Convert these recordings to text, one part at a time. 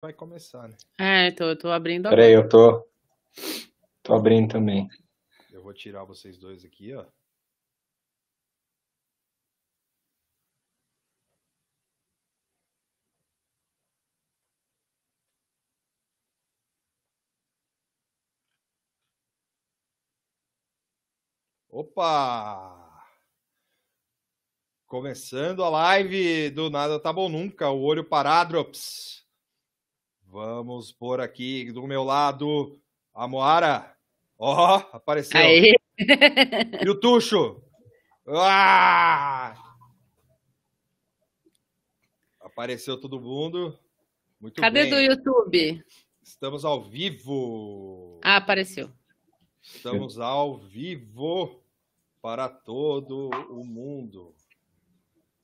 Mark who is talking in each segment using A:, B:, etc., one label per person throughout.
A: vai começar, né?
B: É, tô, tô abrindo agora.
C: Peraí, eu tô. Tô abrindo também.
A: Eu vou tirar vocês dois aqui, ó. Opa! Começando a live do Nada Tá Bom Nunca, o Olho Paradrops. Vamos por aqui do meu lado a Moara. Ó, oh, apareceu.
B: Aê!
A: E o Tuxo. Ah! Apareceu todo mundo. Muito
B: Cadê
A: bem.
B: do YouTube?
A: Estamos ao vivo.
B: Ah, apareceu.
A: Estamos ao vivo para todo o mundo.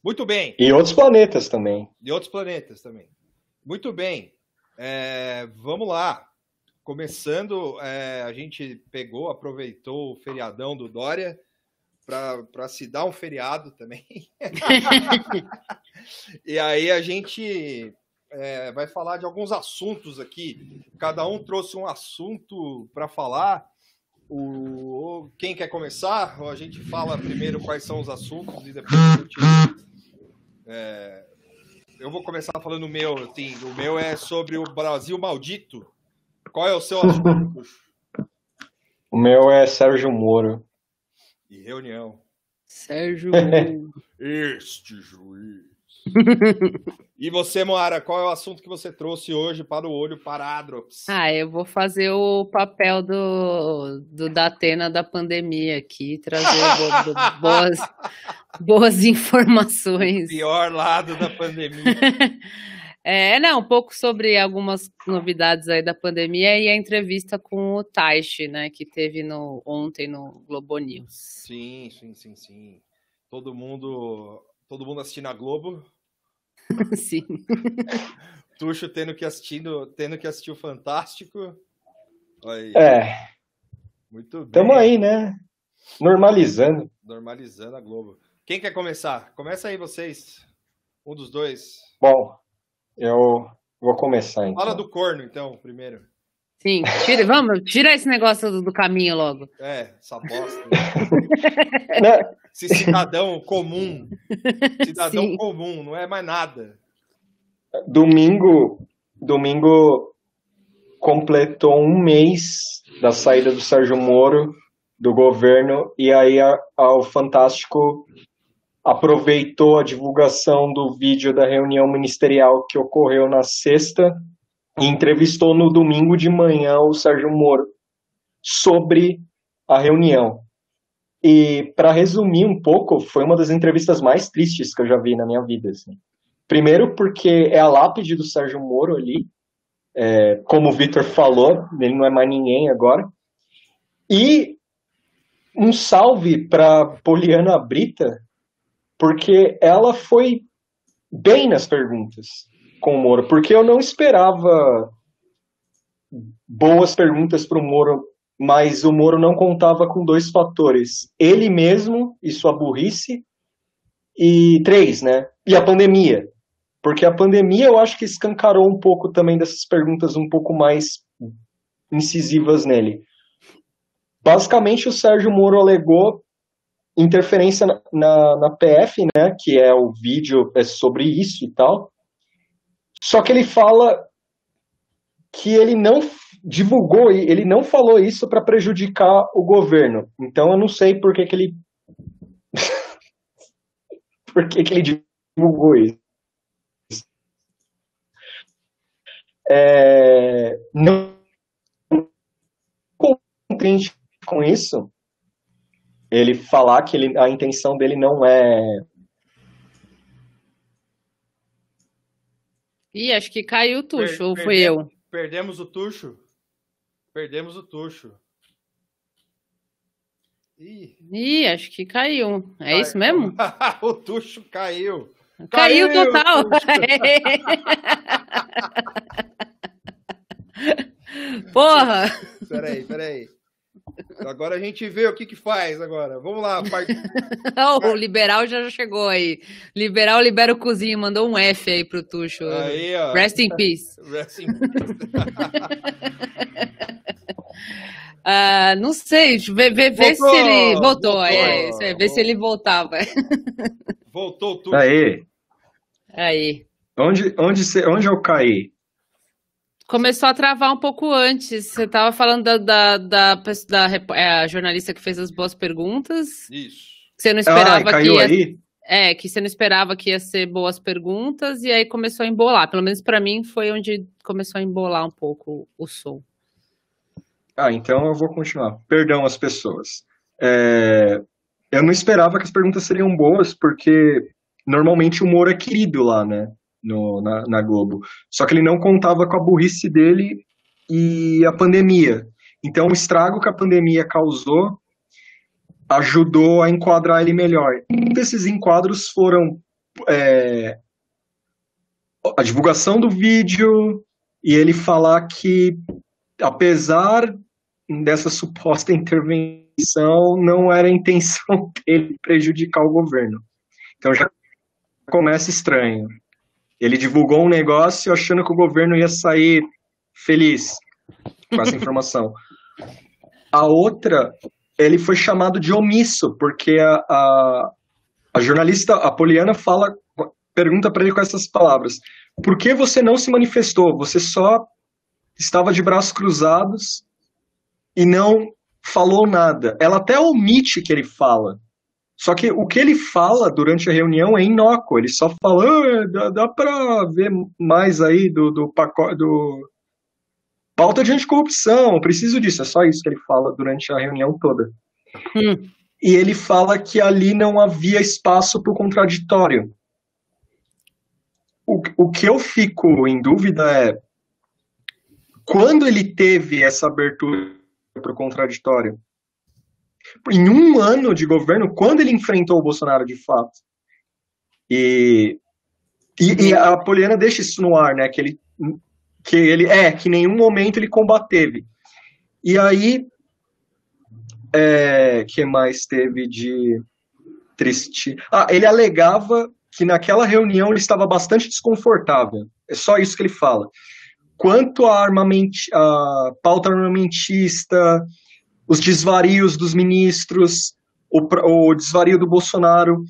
A: Muito bem.
C: E outros planetas também.
A: E outros planetas também. Muito bem. É, vamos lá. Começando, é, a gente pegou, aproveitou o feriadão do Dória para se dar um feriado também. e aí a gente é, vai falar de alguns assuntos aqui. Cada um trouxe um assunto para falar. O, quem quer começar? A gente fala primeiro quais são os assuntos e depois a gente. É, eu vou começar falando o meu. Assim, o meu é sobre o Brasil maldito. Qual é o seu assunto?
C: O meu é Sérgio Moro.
A: E reunião.
B: Sérgio.
A: este juiz. e você, Moara, qual é o assunto que você trouxe hoje para o olho Paradrops?
B: Ah, eu vou fazer o papel do, do Datena da pandemia aqui, trazer bo, bo, boas, boas informações.
A: O pior lado da pandemia.
B: É, não, um pouco sobre algumas novidades aí da pandemia e a entrevista com o Taishi, né, que teve no, ontem no Globo News.
A: Sim, sim, sim, sim. Todo mundo, todo mundo assistindo a Globo.
B: sim.
A: Tuxo tendo que assistindo, tendo que assistir o Fantástico.
C: Aí. É.
A: Muito bem.
C: Tamo aí, né? Normalizando.
A: Normalizando a Globo. Quem quer começar? Começa aí vocês. Um dos dois.
C: Bom, eu vou começar então.
A: Fala do corno, então, primeiro.
B: Sim, tira, vamos, tira esse negócio do, do caminho logo.
A: É, essa bosta. esse cidadão comum. Cidadão Sim. comum, não é mais nada.
C: Domingo, domingo completou um mês da saída do Sérgio Moro do governo e aí a, a, o Fantástico aproveitou a divulgação do vídeo da reunião ministerial que ocorreu na sexta e entrevistou no domingo de manhã o Sérgio Moro sobre a reunião. E para resumir um pouco, foi uma das entrevistas mais tristes que eu já vi na minha vida. Assim. Primeiro porque é a lápide do Sérgio Moro ali, é, como o Vitor falou, ele não é mais ninguém agora. E um salve para Poliana Brita, porque ela foi bem nas perguntas com o Moro, porque eu não esperava boas perguntas para o Moro, mas o Moro não contava com dois fatores: ele mesmo e sua burrice, e três, né? E a pandemia. Porque a pandemia eu acho que escancarou um pouco também dessas perguntas um pouco mais incisivas nele. Basicamente, o Sérgio Moro alegou interferência na, na, na, PF, né, que é o vídeo é sobre isso e tal. Só que ele fala que ele não divulgou, ele não falou isso para prejudicar o governo. Então eu não sei por que, que ele por que, que ele divulgou isso. É, não contente com isso, ele falar que ele, a intenção dele não é.
B: Ih, acho que caiu o tucho, per ou fui eu?
A: Perdemos o tucho. Perdemos o tucho.
B: Ih, Ih acho que caiu. É Cai... isso mesmo?
A: o tucho caiu.
B: Caiu, caiu total. Porra!
A: Peraí, peraí. Agora a gente vê o que que faz agora. Vamos lá. Part...
B: oh, o liberal já chegou aí. Liberal libera o cozinho, mandou um F aí pro Tuxo.
A: Aí, ó.
B: Rest in peace.
A: Rest in peace.
B: uh, não sei, vê, vê, vê se ele voltou. voltou é, é, vê se ele voltava.
A: Voltou tudo.
C: Aí.
B: Aí.
C: Onde, onde, onde eu caí?
B: Começou a travar um pouco antes. Você estava falando da, da, da, da é, jornalista que fez as boas perguntas.
A: Isso.
B: Que você não esperava
C: ah, caiu
B: que ia,
C: aí?
B: É, que você não esperava que ia ser boas perguntas e aí começou a embolar. Pelo menos para mim foi onde começou a embolar um pouco o som.
C: Ah, então eu vou continuar. Perdão as pessoas. É, eu não esperava que as perguntas seriam boas, porque normalmente o Moro é querido lá, né? No, na, na Globo. Só que ele não contava com a burrice dele e a pandemia. Então, o estrago que a pandemia causou ajudou a enquadrar ele melhor. Um desses enquadros foram é, a divulgação do vídeo e ele falar que, apesar dessa suposta intervenção, não era a intenção dele prejudicar o governo. Então já começa estranho. Ele divulgou um negócio achando que o governo ia sair feliz com essa informação. A outra, ele foi chamado de omisso, porque a, a, a jornalista a Poliana fala, pergunta para ele com essas palavras: Por que você não se manifestou? Você só estava de braços cruzados e não falou nada. Ela até omite que ele fala. Só que o que ele fala durante a reunião é inócuo. Ele só fala, ah, dá, dá para ver mais aí do, do pacote do pauta de anticorrupção, preciso disso. É só isso que ele fala durante a reunião toda.
B: Hum.
C: E ele fala que ali não havia espaço para o contraditório. O, o que eu fico em dúvida é quando ele teve essa abertura para o contraditório em um ano de governo, quando ele enfrentou o Bolsonaro de fato. E, e, e a Poliana deixa isso no ar, né? Que ele, que ele é, que em nenhum momento ele combateve. E aí, é, que mais teve de triste? Ah, ele alegava que naquela reunião ele estava bastante desconfortável. É só isso que ele fala. Quanto à a pauta armamentista, os desvarios dos ministros, o, o desvario do Bolsonaro,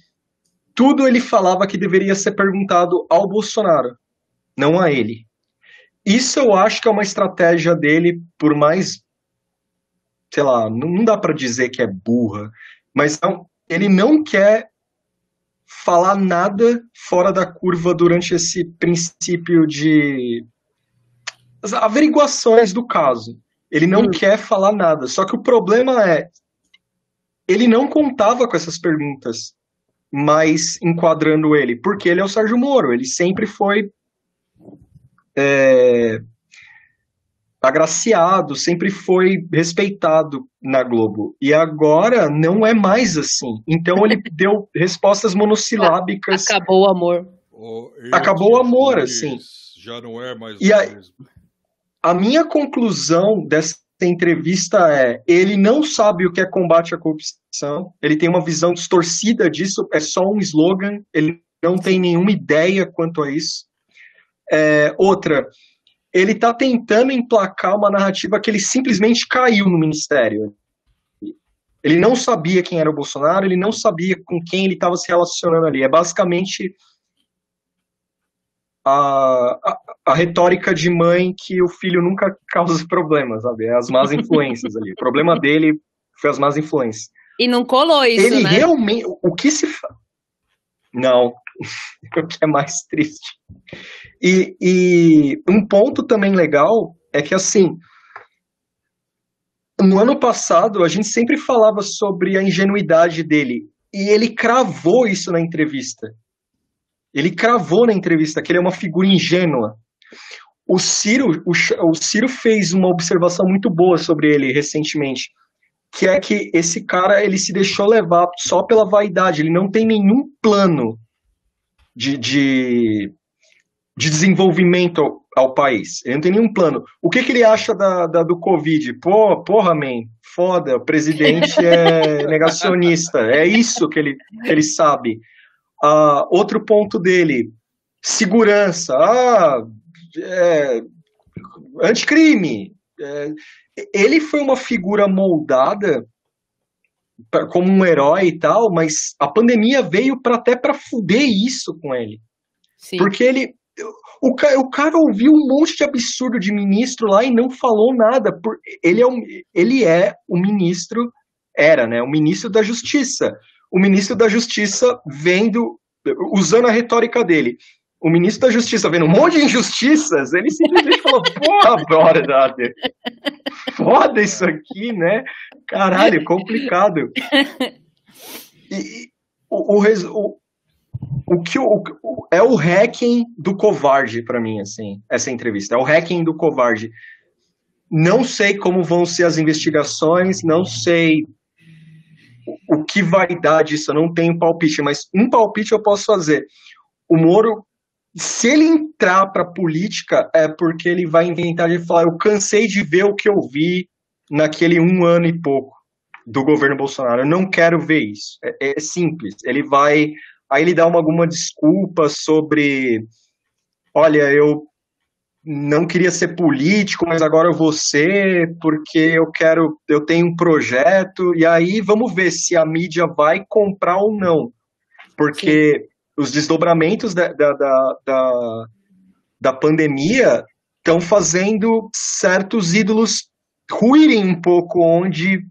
C: tudo ele falava que deveria ser perguntado ao Bolsonaro, não a ele. Isso eu acho que é uma estratégia dele, por mais, sei lá, não dá para dizer que é burra, mas não, ele não quer falar nada fora da curva durante esse princípio de as averiguações do caso. Ele não hum. quer falar nada. Só que o problema é, ele não contava com essas perguntas, mas enquadrando ele, porque ele é o Sérgio Moro. Ele sempre foi é, agraciado, sempre foi respeitado na Globo. E agora não é mais assim. Então ele deu respostas monossilábicas.
B: Acabou o amor.
A: Oh,
C: Acabou o amor, assim.
A: Já não é mais
C: e o mesmo. A minha conclusão dessa entrevista é: ele não sabe o que é combate à corrupção, ele tem uma visão distorcida disso, é só um slogan, ele não tem nenhuma ideia quanto a isso. É, outra, ele está tentando emplacar uma narrativa que ele simplesmente caiu no ministério. Ele não sabia quem era o Bolsonaro, ele não sabia com quem ele estava se relacionando ali. É basicamente a, a, a, retórica de mãe que o filho nunca causa problemas, sabe? É as más influências ali. O problema dele foi as más influências.
B: E não colou isso,
C: Ele
B: né?
C: realmente... O que se... Não. o que é mais triste. E, e um ponto também legal é que, assim... No ano passado, a gente sempre falava sobre a ingenuidade dele. E ele cravou isso na entrevista ele cravou na entrevista que ele é uma figura ingênua. O Ciro, o, o Ciro fez uma observação muito boa sobre ele recentemente, que é que esse cara ele se deixou levar só pela vaidade, ele não tem nenhum plano de, de, de desenvolvimento ao país. Ele não tem nenhum plano. O que, que ele acha da, da do Covid? Pô, porra, man, foda, o presidente é negacionista. É isso que ele, que ele sabe. Uh, outro ponto dele, segurança. Ah, é, anticrime. É, ele foi uma figura moldada como um herói e tal, mas a pandemia veio para até para fuder isso com ele. Sim. Porque ele o, o cara ouviu um monte de absurdo de ministro lá e não falou nada. Por, ele, é um, ele é o ministro, era, né? O ministro da Justiça. O ministro da Justiça vendo, usando a retórica dele. O ministro da Justiça vendo um monte de injustiças, ele simplesmente falou: Porra, brother, foda isso aqui, né? Caralho, complicado. E, o, o, o, o que o, é o hacking do covarde para mim, assim, essa entrevista. É o hacking do covarde. Não sei como vão ser as investigações, não sei o, o que vai dar disso, eu não tenho palpite, mas um palpite eu posso fazer. O Moro, se ele entrar para política, é porque ele vai inventar de falar: eu cansei de ver o que eu vi naquele um ano e pouco do governo Bolsonaro. Eu não quero ver isso. É, é simples. Ele vai Aí ele dá uma, alguma desculpa sobre, olha, eu não queria ser político, mas agora eu vou ser porque eu quero, eu tenho um projeto e aí vamos ver se a mídia vai comprar ou não, porque Sim. Os desdobramentos da, da, da, da, da pandemia estão fazendo certos ídolos ruírem um pouco onde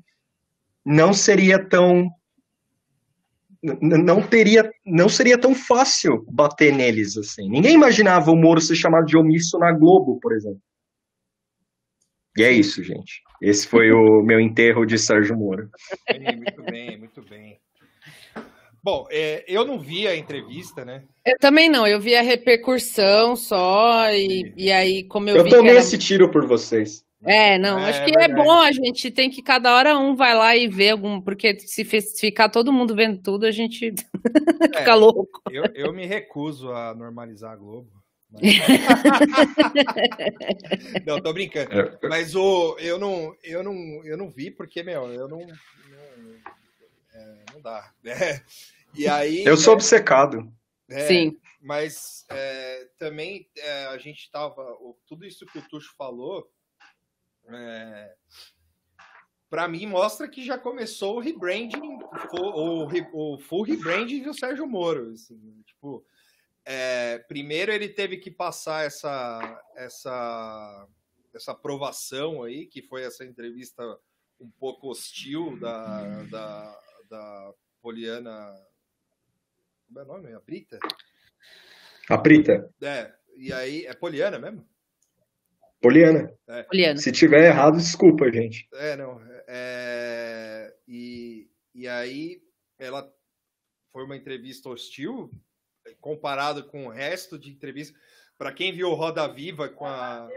C: não seria tão não teria, não seria tão fácil bater neles assim. Ninguém imaginava o Moro ser chamado de omisso na Globo, por exemplo. E é isso, gente. Esse foi o meu enterro de Sérgio Moro.
A: Muito bem, muito bem. Bom, é, eu não vi a entrevista, né?
B: Eu também não, eu vi a repercussão só, e, e aí, como eu,
C: eu
B: vi.
C: Tomei era... esse tiro por vocês.
B: É, não, é, acho que é, é bom a gente tem que cada hora um vai lá e ver algum, porque se ficar todo mundo vendo tudo, a gente é, fica louco.
A: Eu, eu me recuso a normalizar a Globo. Mas... não, tô brincando. É. Mas o, eu, não, eu, não, eu não vi porque, meu, eu não. Não, é, não dá. É, e aí.
C: Eu sou obcecado.
A: É, Sim. Mas é, também a gente tava. Tudo isso que o Tuxo falou é, para mim mostra que já começou o rebranding, o, o, full rebranding do Sérgio Moro. Assim, tipo, é, primeiro ele teve que passar essa, essa, essa aprovação aí, que foi essa entrevista um pouco hostil da, da, da Poliana. Como é o nome? A Brita?
C: A Brita.
A: É, e aí, é Poliana mesmo?
C: Poliana. É. Poliana. Se tiver errado, desculpa, gente.
A: É, não. É... E, e aí, ela foi uma entrevista hostil, comparado com o resto de entrevistas. Para quem viu Roda Viva com a.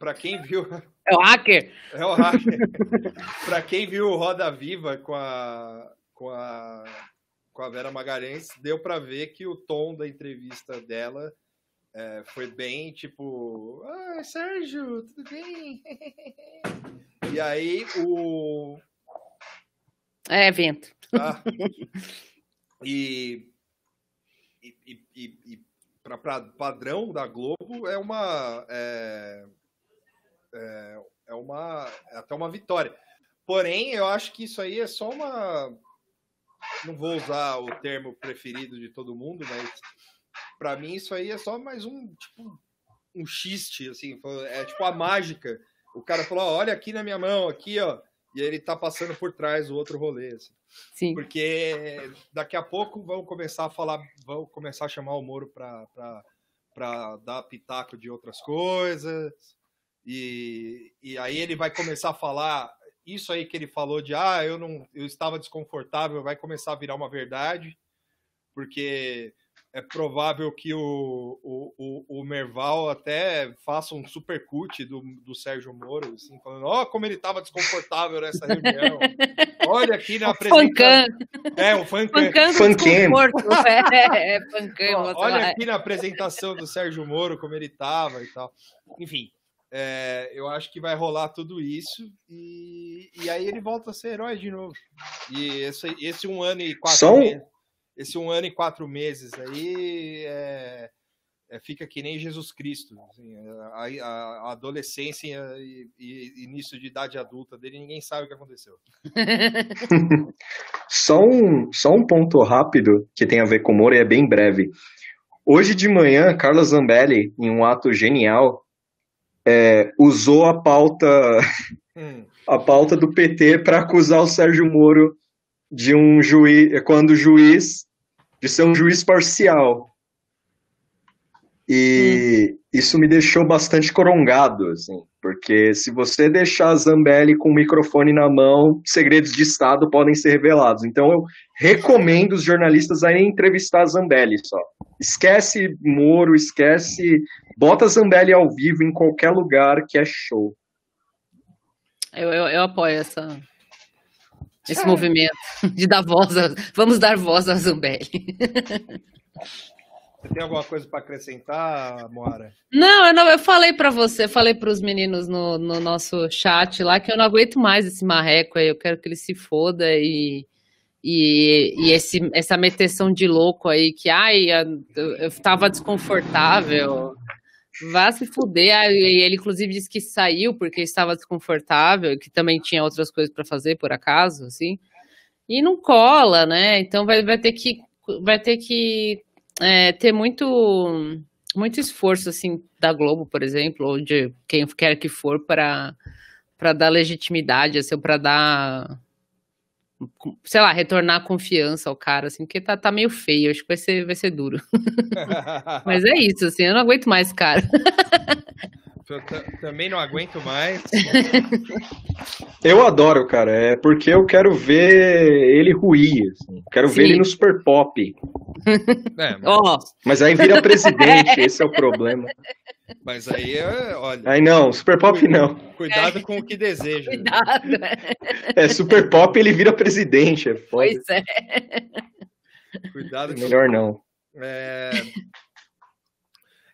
A: Para quem viu.
B: É o hacker.
A: É o hacker. Para quem viu Roda Viva com a. Com a com a Vera Magalhães, deu para ver que o tom da entrevista dela é, foi bem tipo, ah, Sérgio, tudo bem? e aí o.
B: É evento.
A: Ah, e e, e, e para padrão da Globo é uma é, é, é uma é até uma vitória. Porém, eu acho que isso aí é só uma não vou usar o termo preferido de todo mundo, mas para mim isso aí é só mais um tipo um xiste, assim, é tipo a mágica. O cara falou, olha aqui na minha mão, aqui, ó, e ele tá passando por trás o outro rolê, assim.
B: Sim.
A: Porque daqui a pouco vão começar a falar, vão começar a chamar o Moro para dar pitaco de outras coisas. E, e aí ele vai começar a falar isso aí que ele falou de ah, eu não eu estava desconfortável, vai começar a virar uma verdade, porque é provável que o, o, o, Merval até faça um super cut do, do Sérgio Moro, assim, falando, ó, oh, como ele estava desconfortável nessa reunião. Olha aqui na apresentação. É, o fancam.
C: Fancam.
B: É, é,
A: Olha aqui na apresentação do Sérgio Moro como ele estava e tal. Enfim, é, eu acho que vai rolar tudo isso e, e aí ele volta a ser herói de novo. E esse, esse um ano e quatro São... meses, esse um ano e quatro meses aí é, é, fica que nem Jesus Cristo. Assim, a, a, adolescência e, e, início de idade adulta dele, ninguém sabe o que aconteceu.
C: só, um, só um ponto rápido que tem a ver com o Moro e é bem breve. Hoje de manhã, Carla Zambelli, em um ato genial, é, usou a pauta hum. a pauta do PT para acusar o Sérgio Moro de um juiz quando juiz de ser um juiz parcial e hum. isso me deixou bastante corongado assim porque se você deixar a Zambelli com o microfone na mão segredos de estado podem ser revelados então eu recomendo os jornalistas a entrevistar a Zambelli só esquece Moro esquece Bota Zambelli ao vivo em qualquer lugar que é show.
B: Eu, eu, eu apoio essa, esse é. movimento de dar voz. A, vamos dar voz a Zambelli.
A: Você tem alguma coisa para acrescentar, Moara?
B: Não, eu, não, eu falei para você, falei para os meninos no, no, nosso chat lá que eu não aguento mais esse marreco aí, eu quero que ele se foda e, e, e esse, essa meteção de louco aí que, ai, eu, eu tava desconfortável, Vá se fuder. E ele, inclusive, disse que saiu porque estava desconfortável, que também tinha outras coisas para fazer, por acaso, assim. E não cola, né? Então vai, vai ter que, vai ter, que é, ter muito, muito esforço, assim, da Globo, por exemplo, ou de quem quer que for, para dar legitimidade, assim, para dar sei lá, retornar a confiança ao cara, assim, porque tá, tá meio feio, acho que vai ser, vai ser duro. Mas é isso, assim, eu não aguento mais, cara.
A: Eu também não aguento mais.
C: Eu adoro, cara. É porque eu quero ver ele ruir. Assim. Quero Sim. ver ele no Super Pop. É, mas... Oh. mas aí vira presidente, esse é o problema.
A: Mas aí, é, olha.
C: Aí não, Super Pop não.
A: Cuidado é. com o que deseja.
B: Cuidado.
C: É, Super Pop ele vira presidente. É foda.
B: Pois é.
A: Cuidado.
C: Melhor não.
A: É...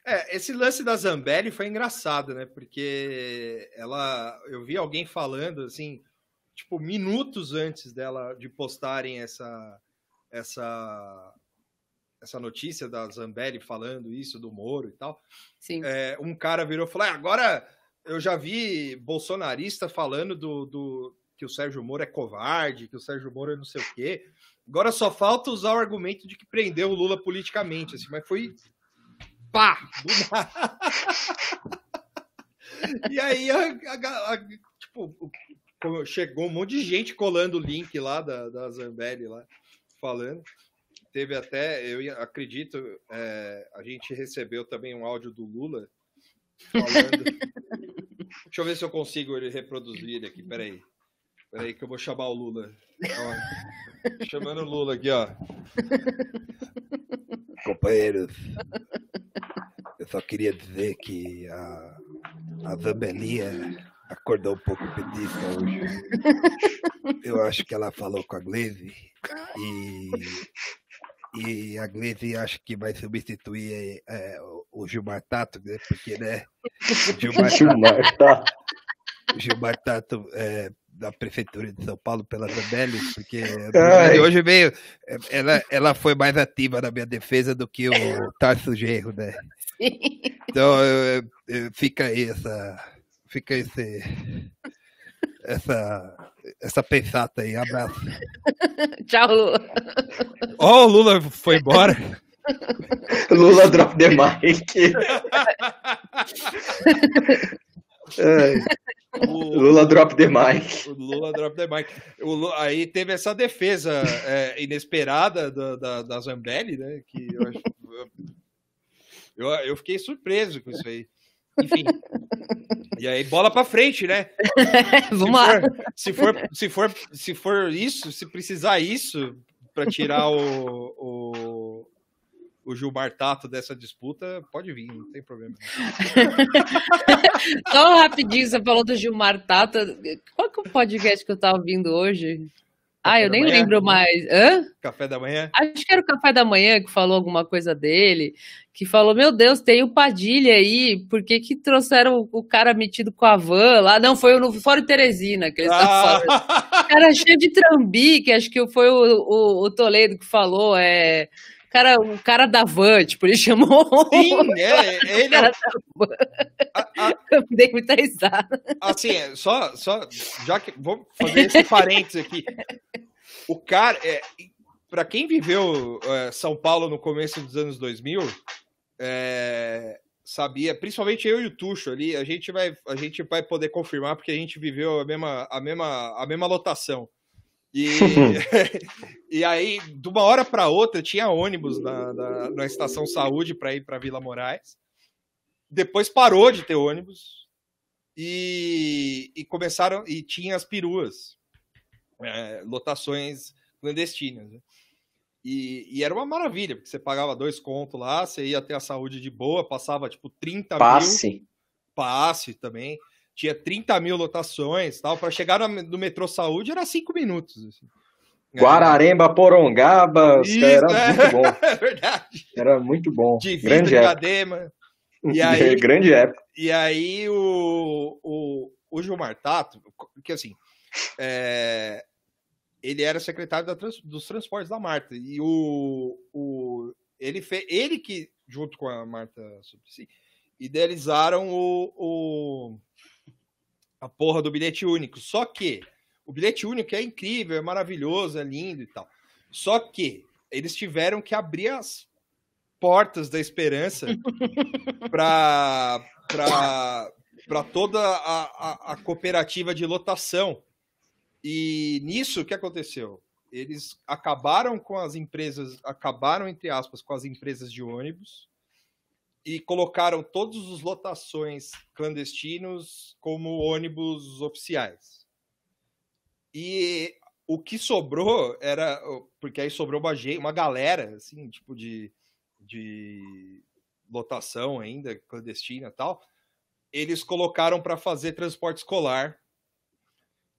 A: é... esse lance da Zambelli foi engraçado, né? Porque ela, eu vi alguém falando assim, tipo minutos antes dela de postarem essa essa essa notícia da Zambelli falando isso do Moro e tal. É, um cara virou e falou: ah, agora eu já vi bolsonarista falando do, do, que o Sérgio Moro é covarde, que o Sérgio Moro é não sei o quê. Agora só falta usar o argumento de que prendeu o Lula politicamente, assim, mas foi pá! e aí, a, a, a, tipo, chegou um monte de gente colando o link lá da, da Zambelli lá, falando teve até, eu acredito, é, a gente recebeu também um áudio do Lula falando. Deixa eu ver se eu consigo ele reproduzir ele aqui. Peraí. Peraí, que eu vou chamar o Lula. Ó, chamando o Lula aqui, ó. Companheiros, eu só queria dizer que a, a Zambelia acordou um pouco petista hoje. Eu acho que ela falou com a Glaze e e a Gleisi acha que vai substituir é, o Gilmar Tato, né? Porque, né?
C: O Gilmar, Gilmar Tato.
A: Gilmar Tato é, da Prefeitura de São Paulo pela Zambelli, porque hoje veio. Ela, ela foi mais ativa na minha defesa do que o Tarso Gerro, né? Então fica aí essa. Fica esse. Essa essa pensata aí. Abraço.
B: Tchau, Lula.
A: Ó, oh, o Lula foi embora.
C: Lula drop the mic. O, Lula drop the mic.
A: Lula drop the mic. Lula, aí teve essa defesa é, inesperada da, da, da, Zambelli, né? Que eu, acho, eu, eu fiquei surpreso com isso aí. Enfim. E aí, bola para frente, né?
B: Vamos lá.
A: Se for, se, for, se for isso, se precisar isso para tirar o, o, o Gilmar Tato dessa disputa, pode vir, não tem problema.
B: Só rapidinho, você falou do Gilmar Tato. Qual que é o podcast que eu estava ouvindo hoje? Ah, eu nem manhã? lembro mais. Hã?
A: Café da manhã?
B: Acho que era o café da manhã que falou alguma coisa dele, que falou: Meu Deus, tem o Padilha aí, por que, que trouxeram o cara metido com a van lá? Não, foi no Fórum Teresina que eles ah. falando. cara cheio de trambique, acho que foi o, o, o Toledo que falou. É cara, o cara da van, tipo, ele chamou.
A: Sim, é, ele é.
B: A, a... Eu dei muita risada.
A: Assim, é, só, só, já que. Vou fazer esse parênteses aqui. O cara, é, para quem viveu é, São Paulo no começo dos anos 2000, é, sabia, principalmente eu e o Tuxo ali, a gente vai, a gente vai poder confirmar porque a gente viveu a mesma, a mesma, a mesma lotação. E, e aí, de uma hora para outra, tinha ônibus na, na, na estação saúde para ir para Vila Moraes. Depois parou de ter ônibus e, e começaram e tinha as peruas, é, lotações clandestinas. Né? E, e, era uma maravilha, porque você pagava dois contos lá, você ia ter a saúde de boa, passava tipo 30
C: passe. mil.
A: Passe também tinha 30 mil lotações tal. Para chegar no, metrô Saúde era cinco minutos. Assim.
C: Guararemba, Porongaba, Isso, era é, muito bom.
A: É verdade.
C: Era muito bom.
A: De Grande Diadema.
C: E aí, Grande época.
A: E aí o, o, o Gilmar Tato, que assim, é, ele era secretário da, dos transportes da Marta. E o, o, ele, fez, ele que, junto com a Marta Suplicy, idealizaram o, o a porra do bilhete único. Só que o bilhete único é incrível, é maravilhoso, é lindo e tal. Só que eles tiveram que abrir as portas da esperança para para toda a, a, a, cooperativa de lotação. E nisso o que aconteceu? Eles acabaram com as empresas, acabaram entre aspas com as empresas de ônibus e colocaram todos os lotações clandestinos como ônibus oficiais. E o que sobrou era. Porque aí sobrou uma, uma galera, assim, tipo de, de lotação ainda, clandestina e tal. Eles colocaram para fazer transporte escolar.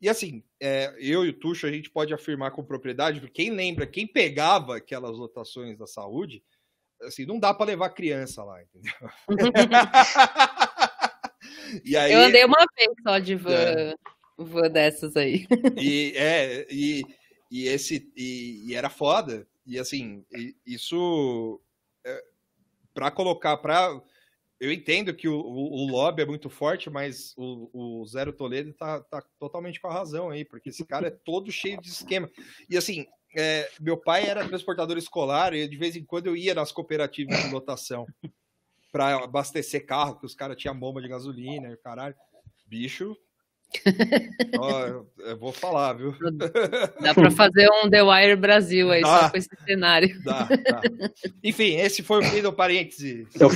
A: E assim, é, eu e o Tuxo, a gente pode afirmar com propriedade, porque quem lembra, quem pegava aquelas lotações da saúde, assim, não dá para levar criança lá, entendeu?
B: e aí, eu andei uma vez só de van, é. van dessas aí.
A: E, é, e, e esse e, e era foda. E assim, isso é, para colocar para eu entendo que o, o, o, lobby é muito forte, mas o, o Zero Toledo tá, tá totalmente com a razão aí, porque esse cara é todo cheio de esquema. E assim, é, meu pai era transportador escolar e de vez em quando eu ia nas cooperativas de lotação para abastecer carro, que os caras tinham bomba de gasolina e caralho. Bicho. ó, eu vou falar, viu?
B: Dá para fazer um The Wire Brasil aí, dá, só com esse cenário.
A: Dá, dá. Enfim, esse foi o fim do parêntese.
C: Eu...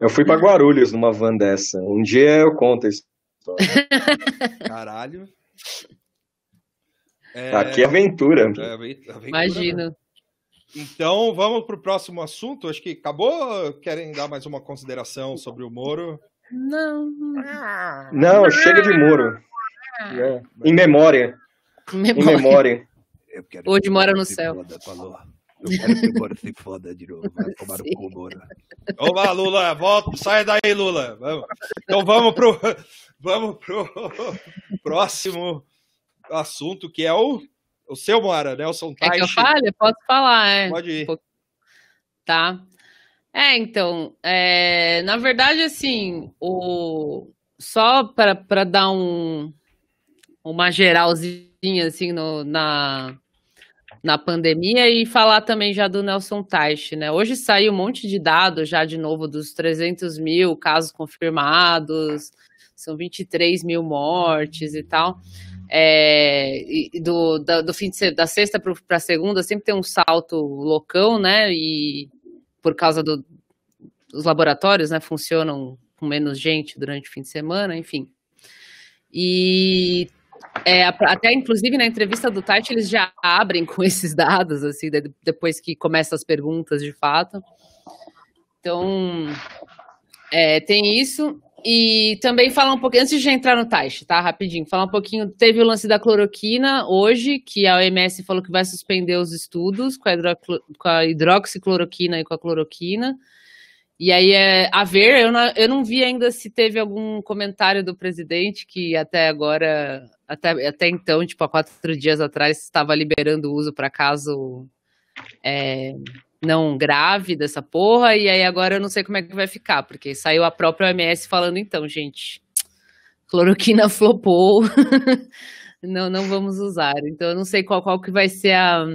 C: eu fui para Guarulhos numa van dessa. Um dia eu conto isso.
A: Caralho.
C: É... Aqui é aventura.
A: É, aventura.
B: Imagina.
A: Então, vamos para o próximo assunto. Acho que acabou. Querem dar mais uma consideração sobre o Moro?
B: Não.
C: Não, chega de Moro. É. Em memória.
B: memória.
C: Em memória.
B: Hoje mora no céu.
A: Eu quero que o Moro se foda de novo. Vai tomar no cu, Moro. Vamos Lula. Volta, sai daí, Lula. Vamos. Então vamos pro, vamos pro próximo assunto, que é o, o seu, Moara, Nelson
B: Taishi. É que eu fale? Posso falar, é.
A: Pode ir.
B: Tá. É, então, é, na verdade, assim, o, só para dar um, uma geralzinha, assim, no, na, na pandemia e falar também já do Nelson Teich, né? Hoje saiu um monte de dados já de novo dos 300 mil casos confirmados, são 23 mil mortes e tal. É, do, da, do fim de, da sexta para a segunda sempre tem um salto loucão, né? E por causa do, dos laboratórios, né? Funcionam com menos gente durante o fim de semana, enfim. E é, até inclusive na entrevista do Tite eles já abrem com esses dados, assim, depois que começam as perguntas de fato. Então, é, tem isso. E também falar um pouquinho, antes de entrar no Taish, tá? Rapidinho, falar um pouquinho. Teve o lance da cloroquina hoje, que a OMS falou que vai suspender os estudos com a, com a hidroxicloroquina e com a cloroquina. E aí é a ver, eu não, eu não vi ainda se teve algum comentário do presidente que até agora, até, até então, tipo, há quatro dias atrás, estava liberando o uso para caso é, não grave dessa porra, e aí agora eu não sei como é que vai ficar, porque saiu a própria OMS falando, então, gente, cloroquina flopou, não, não vamos usar. Então eu não sei qual, qual que vai ser a,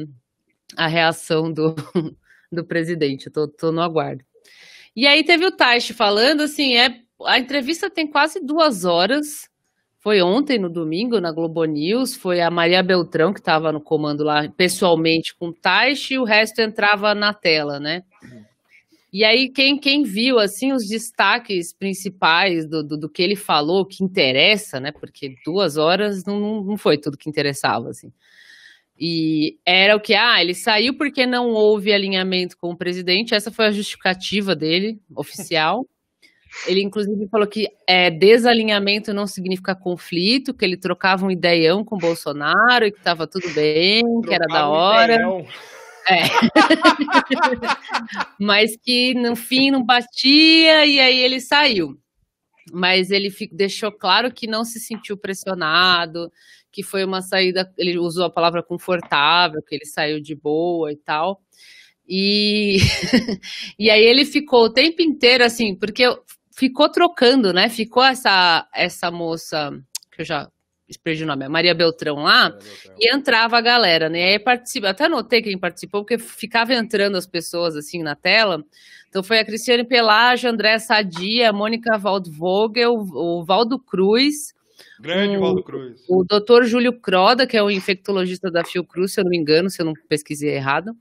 B: a reação do, do presidente, eu tô, tô no aguardo. E aí teve o Taish falando, assim, é, a entrevista tem quase duas horas, foi ontem, no domingo, na Globo News, foi a Maria Beltrão que estava no comando lá, pessoalmente com o Taish, e o resto entrava na tela, né? E aí, quem, quem viu, assim, os destaques principais do, do, do, que ele falou, que interessa, né? Porque duas horas não, não foi tudo que interessava, assim. E era o que, ah, ele saiu porque não houve alinhamento com o presidente, essa foi a justificativa dele, oficial. Ele, inclusive, falou que é, desalinhamento não significa conflito, que ele trocava um ideião com o Bolsonaro e que estava tudo bem, trocava que era da hora. Um é. Mas que no fim não batia e aí ele saiu. Mas ele deixou claro que não se sentiu pressionado, que foi uma saída. Ele usou a palavra confortável, que ele saiu de boa e tal. E, e aí ele ficou o tempo inteiro assim, porque ficou trocando, né? Ficou essa, essa moça, que eu já perdi o nome, Maria Beltrão lá, Beltrão. e entrava a galera, né? E aí participa, até anotei quem participou, porque ficava entrando as pessoas assim na tela. Então foi a Cristiane Pelágio, André Sadia, Mônica Waldvogel, o Valdo Cruz.
A: Grande o, Valdo Cruz.
B: O doutor Júlio Croda, que é o infectologista da Fiocruz, se eu não me engano, se eu não pesquisei errado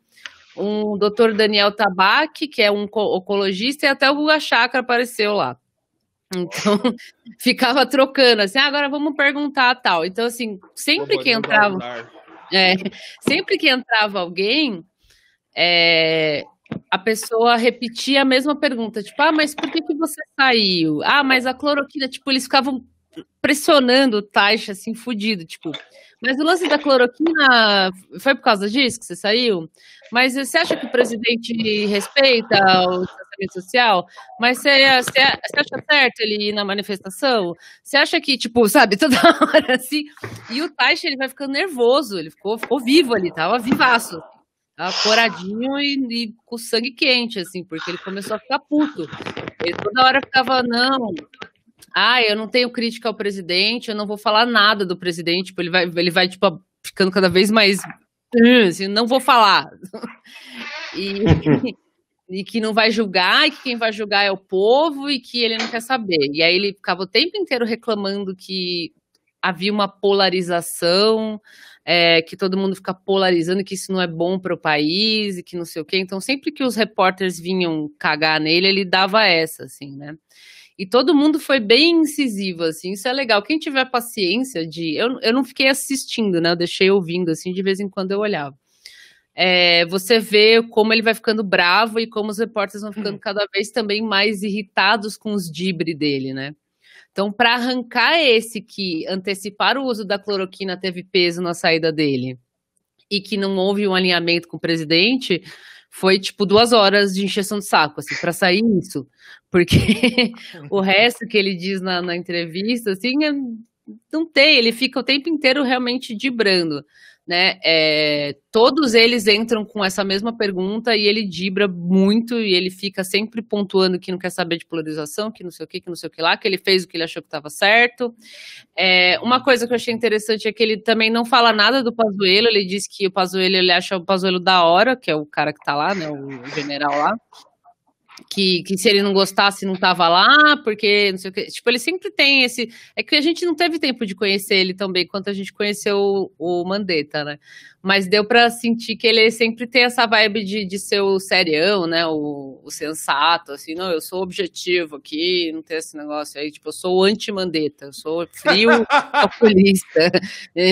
B: um doutor Daniel Tabac, que é um oncologista, e até o Guga Chakra apareceu lá. Então, ficava trocando, assim, ah, agora vamos perguntar tal. Então, assim, sempre que entrava. É, sempre que entrava alguém, é, a pessoa repetia a mesma pergunta, tipo, ah, mas por que, que você saiu? Ah, mas a cloroquina, tipo, eles ficavam pressionando o Taixa, assim, fudido, tipo, mas o lance da cloroquina foi por causa disso que você saiu? Mas você acha que o presidente respeita o distanciamento social? Mas você, você, você, acha certo ele ir na manifestação? Você acha que, tipo, sabe, toda hora assim? E o Taixa, ele vai ficando nervoso, ele ficou, ficou vivo ali, tava vivaço. Tava coradinho e, e com sangue quente, assim, porque ele começou a ficar puto. Ele toda hora ficava, não, ah, eu não tenho crítica ao presidente, eu não vou falar nada do presidente, tipo, ele vai, ele vai tipo, ficando cada vez mais hum, assim, não vou falar. E, e que não vai julgar, e que quem vai julgar é o povo, e que ele não quer saber. E aí ele ficava o tempo inteiro reclamando que havia uma polarização, é, que todo mundo fica polarizando, que isso não é bom para o país, e que não sei o quê. Então, sempre que os repórteres vinham cagar nele, ele dava essa, assim, né? E todo mundo foi bem incisivo, assim, isso é legal. Quem tiver paciência de. Eu, eu não fiquei assistindo, né? Eu deixei ouvindo, assim, de vez em quando eu olhava. É, você vê como ele vai ficando bravo e como os repórteres vão ficando uhum. cada vez também mais irritados com os dibre dele, né? Então, para arrancar esse que antecipar o uso da cloroquina teve peso na saída dele e que não houve um alinhamento com o presidente, foi tipo duas horas de encheção de saco, assim, para sair isso. Porque o resto que ele diz na, na entrevista, assim, é, não tem, ele fica o tempo inteiro realmente dibrando né? É, todos eles entram com essa mesma pergunta e ele dibra muito e ele fica sempre pontuando que não quer saber de polarização, que não sei o que, que não sei o que lá, que ele fez o que ele achou que estava certo. É, uma coisa que eu achei interessante é que ele também não fala nada do Pazuello, ele diz que o Pazuello, ele acha o Pazuello da hora, que é o cara que está lá, né, o general lá que, que se ele não gostasse não tava lá, porque não sei o que. Tipo, ele sempre tem esse. É que a gente não teve tempo de conhecer ele tão bem quanto a gente conheceu o, o Mandetta, né? Mas deu para sentir que ele sempre tem essa vibe de, de ser o serião, né? O, o, sensato, assim, não, eu sou objetivo aqui, não tem esse negócio aí, tipo, eu sou anti-mandeta, eu sou frio calculista,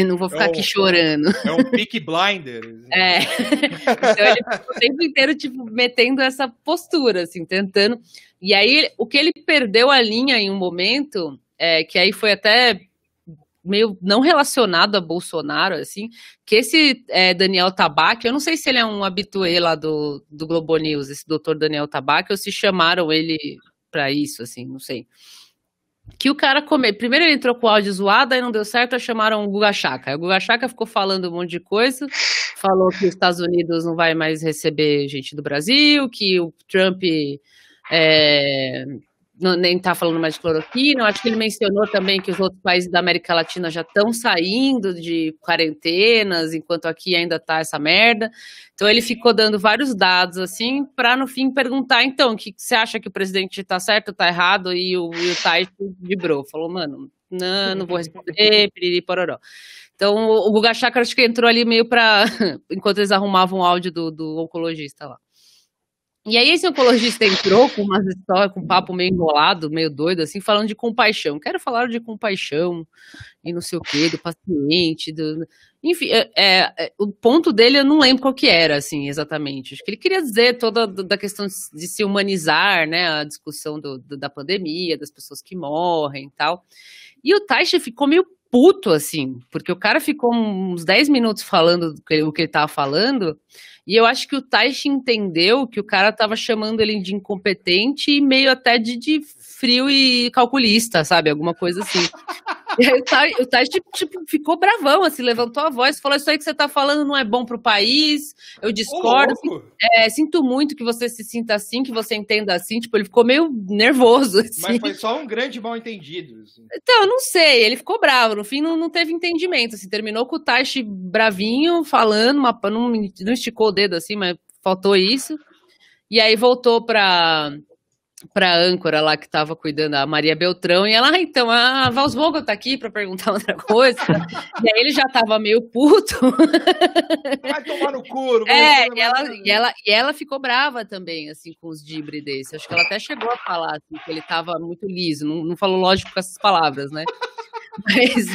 B: não vou ficar é um, aqui chorando.
A: É um pick blinder.
B: É. então ele ficou o tempo inteiro, tipo, metendo essa postura, assim, tentando. E aí, o que ele perdeu a linha em um momento, é, que aí foi até meio não relacionado a Bolsonaro, assim, que esse é, Daniel Tabac, eu não sei se ele é um habituê lá do, do Globo News, esse doutor Daniel Tabac, ou se chamaram ele para isso, assim, não sei. Que o cara come... Primeiro ele entrou com o áudio zoado, aí não deu certo, aí chamaram o Guga Chaka. O Guga Chaka ficou falando um monte de coisa, falou que os Estados Unidos não vai mais receber gente do Brasil, que o Trump é, não, nem tá falando mais de cloroquina. Eu acho que ele mencionou também que os outros países da América Latina já estão saindo de quarentenas, enquanto aqui ainda tá essa merda. Então ele ficou dando vários dados assim, para no fim perguntar então, que você acha que o presidente tá certo, tá errado? E o, o Tais vibrou, falou, mano, não, não vou responder, piriri, pororó. Então o Guga Chakra acho que entrou ali meio para enquanto eles arrumavam o áudio do, do oncologista lá. E aí esse oncologista entrou com umas histórias, com um papo meio enrolado, meio doido, assim, falando de compaixão. Quero falar de compaixão e não sei o quê, do paciente, do... Enfim, é, é, é, o ponto dele eu não lembro qual que era, assim, exatamente. Acho que ele queria dizer toda da questão de se humanizar, né, a discussão do, do, da pandemia, das pessoas que morrem e tal. E o Taishi ficou meio puto, assim, porque o cara ficou uns 10 minutos falando o que, ele tava falando, e eu acho que o Taishi entendeu que o cara tava chamando ele de incompetente e meio até de, de frio e calculista, sabe? Alguma coisa assim. E aí o Taishi, tipo, tipo, ficou bravão, assim, levantou a voz, falou: Isso aí que você tá falando não é bom pro país, eu discordo. É, sinto muito que você se sinta assim, que você entenda assim. Tipo, ele ficou meio nervoso. Assim.
A: Mas foi só um grande mal entendido. Assim.
B: Então, eu não sei, ele ficou bravo. No fim, não, não teve entendimento. Assim, terminou com o Taishi bravinho, falando, uma, não, não esticou o dedo assim, mas faltou isso. E aí voltou para para âncora lá que estava cuidando a Maria Beltrão e ela, ah, então a Valsvogel tá aqui para perguntar outra coisa. e aí ele já estava meio puto.
A: Vai tomar no couro.
B: É, e ela, e, ela, e ela ficou brava também, assim, com os dibre desse. Acho que ela até chegou a falar assim, que ele estava muito liso. Não, não falou lógico com essas palavras, né? Mas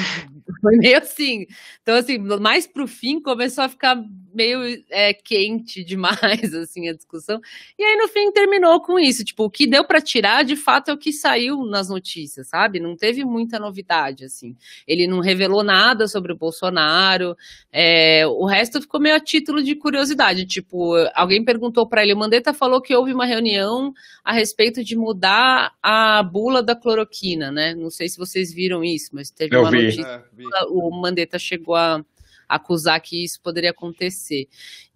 B: foi meio assim. Então, assim, mais pro fim começou a ficar meio é, quente demais, assim, a discussão. E aí, no fim, terminou com isso. Tipo, o que deu para tirar, de fato, é o que saiu nas notícias, sabe? Não teve muita novidade, assim. Ele não revelou nada sobre o Bolsonaro. É, o resto ficou meio a título de curiosidade. Tipo, alguém perguntou para ele, o Mandetta falou que houve uma reunião a respeito de mudar a bula da cloroquina, né? Não sei se vocês viram isso, mas teve
C: Eu
B: uma
C: vi.
B: notícia. É, o Mandetta chegou a acusar que isso poderia acontecer.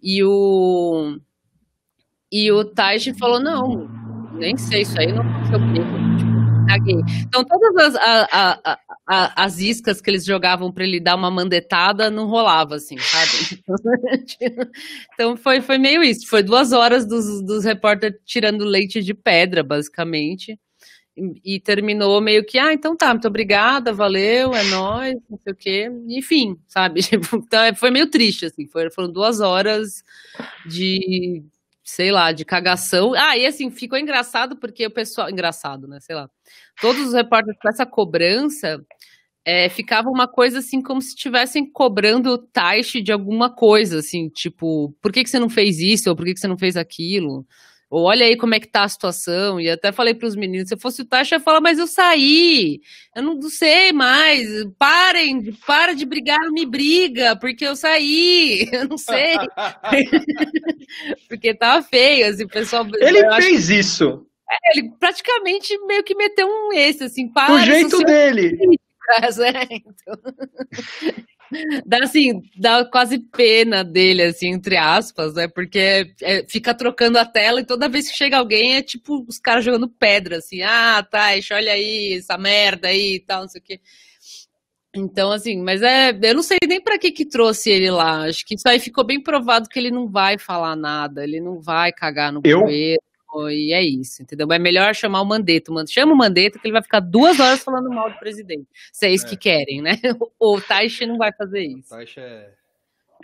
B: E o e o Taishi falou não, nem sei isso aí não aconteceu. Tipo, então todas as, a, a, a, as iscas que eles jogavam para ele dar uma mandetada não rolava assim, sabe? Então foi, foi meio isso. Foi duas horas dos, dos repórteres tirando leite de pedra, basicamente e terminou meio que, ah, então tá, muito obrigada, valeu, é nóis, não sei o quê, enfim, sabe? Tipo, então é, foi meio triste, assim, foram duas horas de, sei lá, de cagação. Ah, e assim, ficou engraçado porque o pessoal, engraçado, né, sei lá, todos os repórteres com essa cobrança, é, ficava uma coisa assim, como se estivessem cobrando o Taish de alguma coisa, assim, tipo, por que, que você não fez isso, ou por que, que você não fez aquilo? Ou olha aí como é que tá a situação. E até falei para os meninos, se eu fosse o Taxa, eu ia falar, mas eu saí. Eu não, sei mais. Parem, para de brigar, não me briga, porque eu saí. Eu não sei. porque tava feio, assim, o pessoal.
C: Ele fez acho... isso.
B: É, ele praticamente meio que meteu um esse, assim, para.
C: O jeito dele.
B: É, então dá assim, dá quase pena dele, assim, entre aspas, né? Porque é, fica trocando a tela e toda vez que chega alguém é tipo os caras jogando pedra, assim, ah, tá, olha aí, essa merda aí e tal, não sei o quê. Então, assim, mas é. Eu não sei nem para que que trouxe ele lá. Acho que isso aí ficou bem provado que ele não vai falar nada, ele não vai cagar no
C: eu,
B: e é isso, entendeu? É melhor chamar o Mandetta. Chama o Mandetta que ele vai ficar duas horas falando mal do presidente. Se é isso é. que querem, né? O Taishi não vai fazer isso.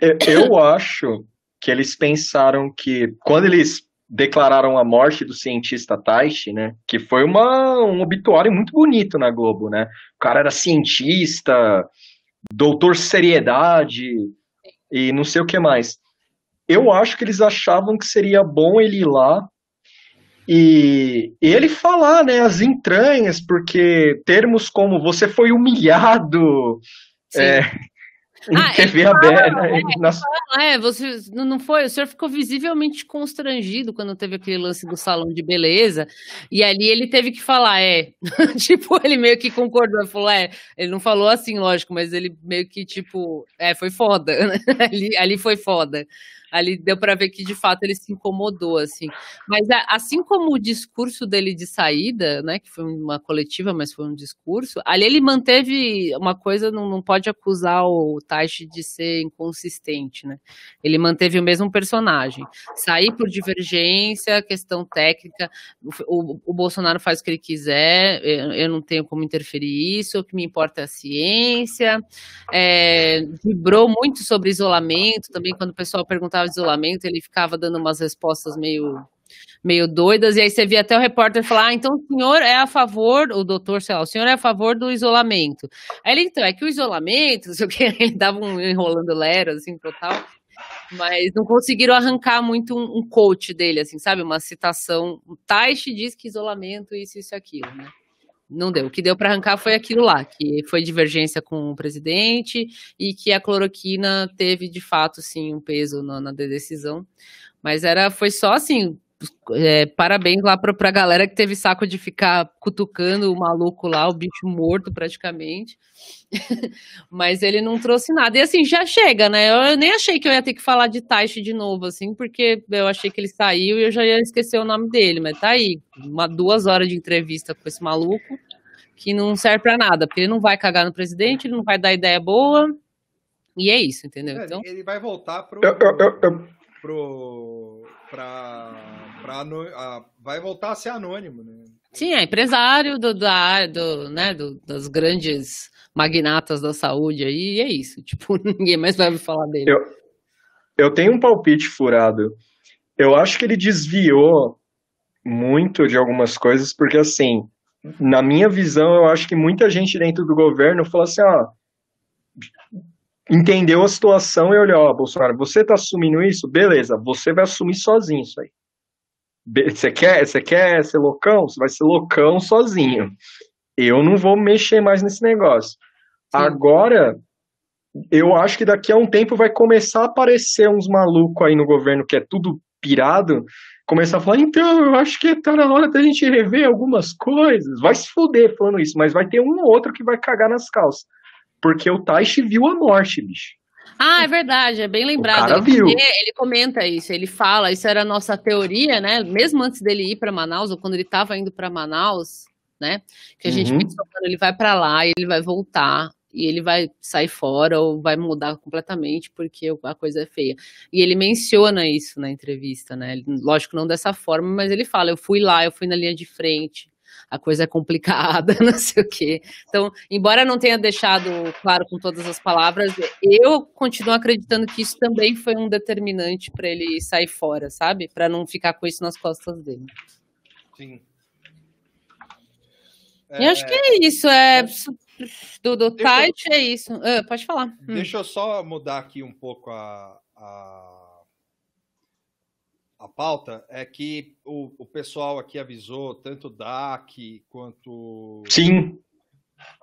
A: É,
C: Eu acho que eles pensaram que quando eles declararam a morte do cientista Taishi, né? Que foi uma, um obituário muito bonito na Globo, né? O cara era cientista, doutor seriedade e não sei o que mais. Eu acho que eles achavam que seria bom ele ir lá e ele falar, né, as entranhas, porque termos como você foi humilhado, é,
B: ah, TV aberta. É, é, você não foi, o senhor ficou visivelmente constrangido quando teve aquele lance do salão de beleza, e ali ele teve que falar, é, tipo, ele meio que concordou, falou, é, ele não falou assim, lógico, mas ele meio que, tipo, é, foi foda, né? ali, ali foi foda ali deu para ver que de fato ele se incomodou assim. Mas assim como o discurso dele de saída, né, que foi uma coletiva, mas foi um discurso, ali ele manteve uma coisa, não, não pode acusar o Taishi de ser inconsistente, né? Ele manteve o mesmo personagem. Sair por divergência, questão técnica, o, o Bolsonaro faz o que ele quiser, eu, eu, não tenho como interferir isso, o que me importa é a ciência. É, vibrou muito sobre isolamento também, quando o pessoal perguntava de isolamento, ele ficava dando umas respostas meio meio doidas, e aí você via até o repórter falar, ah, então o senhor é a favor, o doutor, sei lá, o senhor é a favor do isolamento. Aí ele, então, é que o isolamento, sei o que, ele dava um enrolando lero, assim, total, mas não conseguiram arrancar muito um, um coach dele, assim, sabe, uma citação, o Taishi diz que isolamento, isso, isso aquilo, né não deu. O que deu para arrancar foi aquilo lá, que foi divergência com o presidente e que a cloroquina teve de fato sim um peso na, na decisão. Mas era foi só assim, é, parabéns lá pra, pra galera que teve saco de ficar cutucando o maluco lá, o bicho morto praticamente. Mas ele não trouxe nada. E assim, já chega, né? Eu nem achei que eu ia ter que falar de Taishi de novo, assim, porque eu achei que ele saiu e eu já ia esquecer o nome dele. Mas tá aí, uma, duas horas de entrevista com esse maluco que não serve para nada, porque ele não vai cagar no presidente, ele não vai dar ideia boa. E é isso, entendeu?
A: É,
B: então...
A: Ele vai voltar pro. Eu, eu, eu, pro pra Pra, a, vai voltar a ser anônimo, né?
B: Sim, é empresário do, da, do, né, do, das grandes magnatas da saúde aí, e é isso. Tipo, ninguém mais vai falar dele.
C: Eu, eu tenho um palpite furado. Eu acho que ele desviou muito de algumas coisas, porque assim, na minha visão, eu acho que muita gente dentro do governo falou assim, ó, entendeu a situação e olhou, ó, Bolsonaro, você tá assumindo isso? Beleza, você vai assumir sozinho isso aí. Você quer, você quer ser loucão? Você vai ser loucão sozinho. Eu não vou mexer mais nesse negócio. Sim. Agora, eu acho que daqui a um tempo vai começar a aparecer uns malucos aí no governo que é tudo pirado, começar a falar, então, eu acho que tá na hora da gente rever algumas coisas. Vai se fuder falando isso, mas vai ter um ou outro que vai cagar nas calças. Porque o Taishi viu a morte, bicho.
B: Ah, é verdade, é bem lembrado. Ele, viu. ele comenta isso, ele fala, isso era a nossa teoria, né? Mesmo antes dele ir para Manaus, ou quando ele estava indo para Manaus, né? Que a gente uhum. pensou, ele vai para lá e ele vai voltar e ele vai sair fora ou vai mudar completamente porque a coisa é feia. E ele menciona isso na entrevista, né? Lógico, não dessa forma, mas ele fala: eu fui lá, eu fui na linha de frente, a coisa é complicada, não sei o quê. Então, embora não tenha deixado claro com todas as palavras, eu continuo acreditando que isso também foi um determinante para ele sair fora, sabe? Para não ficar com isso nas costas dele. Sim. É, e acho que é isso. É, do do Tite é isso. Uh, pode falar. Hum.
A: Deixa hum. eu só mudar aqui um pouco a, a a pauta é que o, o pessoal aqui avisou, tanto o DAC quanto.
C: Sim.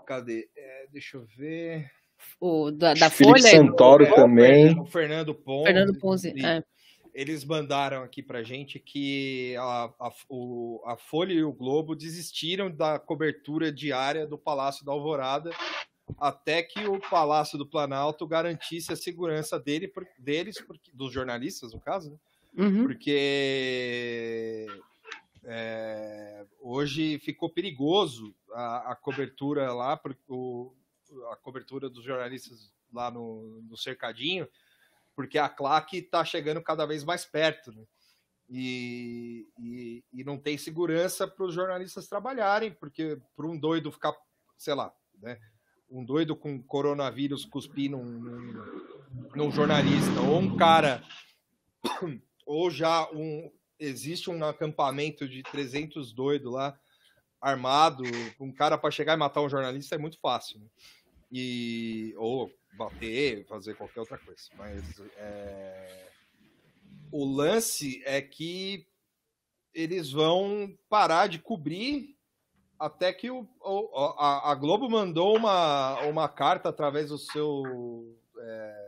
A: Cadê? É, deixa eu ver.
B: O da, da Felipe Folha.
C: Santoro é, também.
A: O Fernando Ponzi.
B: Fernando Ponzi, é.
A: Eles mandaram aqui pra gente que a, a, o, a Folha e o Globo desistiram da cobertura diária do Palácio da Alvorada até que o Palácio do Planalto garantisse a segurança dele, deles, dos jornalistas, no caso, né? Uhum. Porque é, hoje ficou perigoso a, a cobertura lá, o, a cobertura dos jornalistas lá no, no cercadinho, porque a claque está chegando cada vez mais perto. Né? E, e, e, não tem segurança para os jornalistas trabalharem, porque para um doido ficar, sei lá, né, um doido com coronavírus cuspir num, num, num jornalista ou um cara ou já um existe um acampamento de 300 doido lá armado, um cara para chegar e matar um jornalista é muito fácil. Né? E ou bater, fazer qualquer outra coisa. Mas é... o lance é que eles vão parar de cobrir até que o, a, a, Globo mandou uma, uma carta através do seu é,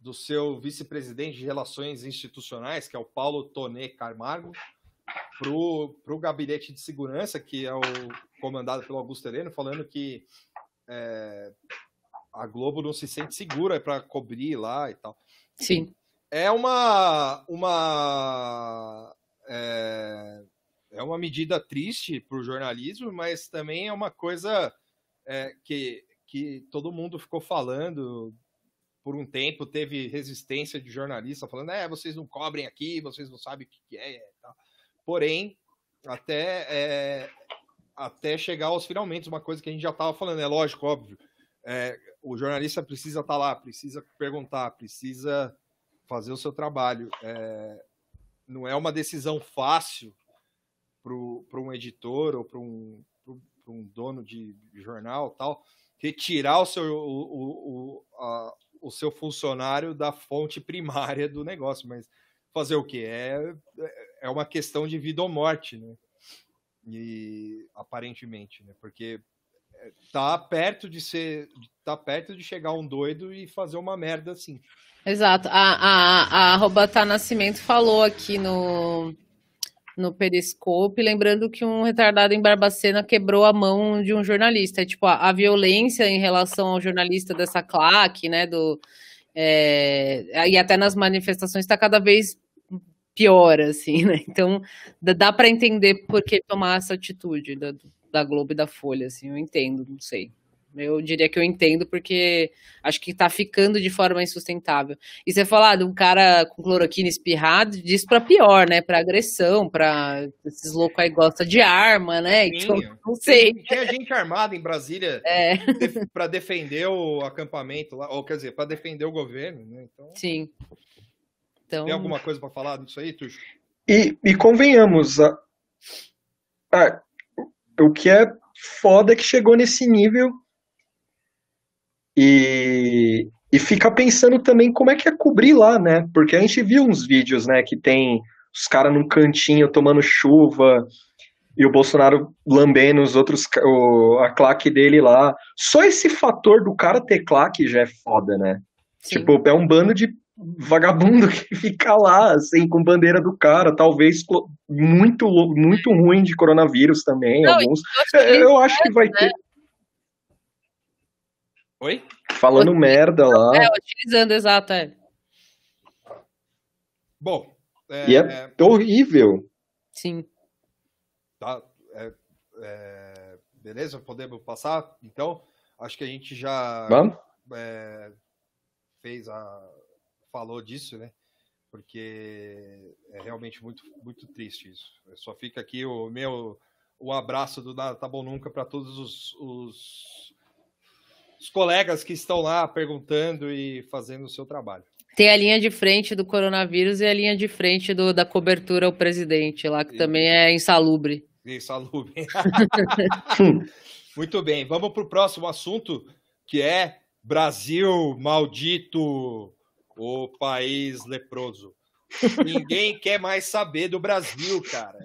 A: do seu vice-presidente de relações institucionais, que é o Paulo Tonê Camargo, para o gabinete de segurança, que é o comandado pelo Augusto Heleno, falando que é, a Globo não se sente segura para cobrir lá e tal.
B: Sim.
A: É uma uma é, é uma medida triste para o jornalismo, mas também é uma coisa é, que, que todo mundo ficou falando por um tempo, teve resistência de jornalista falando, é, vocês não cobrem aqui, vocês não sabem o que é. Porém, até, é, até chegar aos finalmente, uma coisa que a gente já estava falando, é lógico, óbvio, é, o jornalista precisa estar tá lá, precisa perguntar, precisa fazer o seu trabalho. É, não é uma decisão fácil para um editor ou para um, um dono de jornal tal retirar o seu, o, o, a, o seu funcionário da fonte primária do negócio, mas fazer o que é é uma questão de vida ou morte, né? E aparentemente, né? Porque é, tá perto de ser, tá perto de chegar um doido e fazer uma merda assim.
B: Exato. A, a, a Robata Nascimento falou aqui no, no Periscope, lembrando que um retardado em Barbacena quebrou a mão de um jornalista. É, tipo, a, a, violência em relação ao jornalista dessa claque, né, do... É, e até nas manifestações está cada vez pior, assim, né? Então, dá para entender por que tomar essa atitude da, da Globo e da Folha, assim, eu entendo, não sei. Eu diria que eu entendo, porque acho que tá ficando de forma insustentável. E você falar de um cara com cloroquina espirrado, diz para pior, né? Para agressão, para esses loucos aí gostam de arma, né? Então, não sei.
A: Tem, tem gente armada em Brasília
B: é.
A: para defender o acampamento lá, ou quer dizer, para defender o governo, né?
B: Então... Sim. Então...
A: Tem alguma coisa para falar disso aí, Tuxo?
C: E, e convenhamos, a, a, o que é foda é que chegou nesse nível e, e fica pensando também como é que é cobrir lá, né? Porque a gente viu uns vídeos, né, que tem os caras num cantinho tomando chuva e o Bolsonaro lambendo os outros, o, a claque dele lá. Só esse fator do cara ter claque já é foda, né? Sim. Tipo, é um bando de vagabundo que fica lá, assim, com bandeira do cara, talvez muito, muito ruim de coronavírus também, Não, alguns. Eu acho que, eu acho que vai né? ter.
A: Oi?
C: Falando merda lá.
B: É, utilizando, exato, é.
A: Bom.
C: É, e é, é, horrível.
B: Sim.
A: Tá, é, é, beleza, podemos passar? Então, acho que a gente já
C: Vamos?
A: É, fez a. falou disso, né? Porque é realmente muito, muito triste isso. Só fica aqui o meu o abraço do Nada Tá Bom Nunca para todos os, os os colegas que estão lá perguntando e fazendo o seu trabalho.
B: Tem a linha de frente do coronavírus e a linha de frente do, da cobertura ao presidente lá, que e... também é insalubre.
A: Insalubre. Muito bem, vamos para o próximo assunto, que é Brasil maldito, o país leproso. Ninguém quer mais saber do Brasil, cara.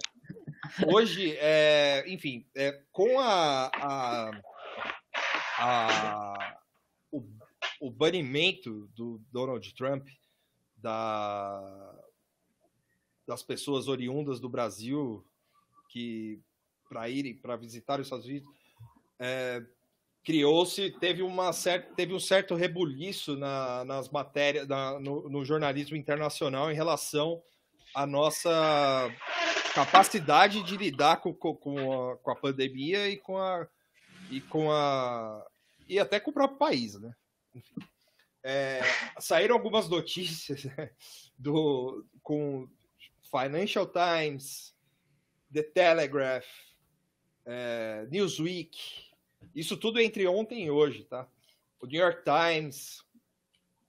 A: Hoje, é, enfim, é, com a, a a, o, o banimento do Donald Trump da, das pessoas oriundas do Brasil que para irem para visitar os Estados Unidos é, criou-se teve uma certa teve um certo rebuliço na, nas matérias na, no, no, jornalismo internacional em relação à nossa capacidade de lidar com, com, a, com a pandemia e com a e com a e até com o próprio país, né? É, saíram algumas notícias né, do com Financial Times, The Telegraph, é, Newsweek, isso tudo entre ontem e hoje, tá? O New York Times,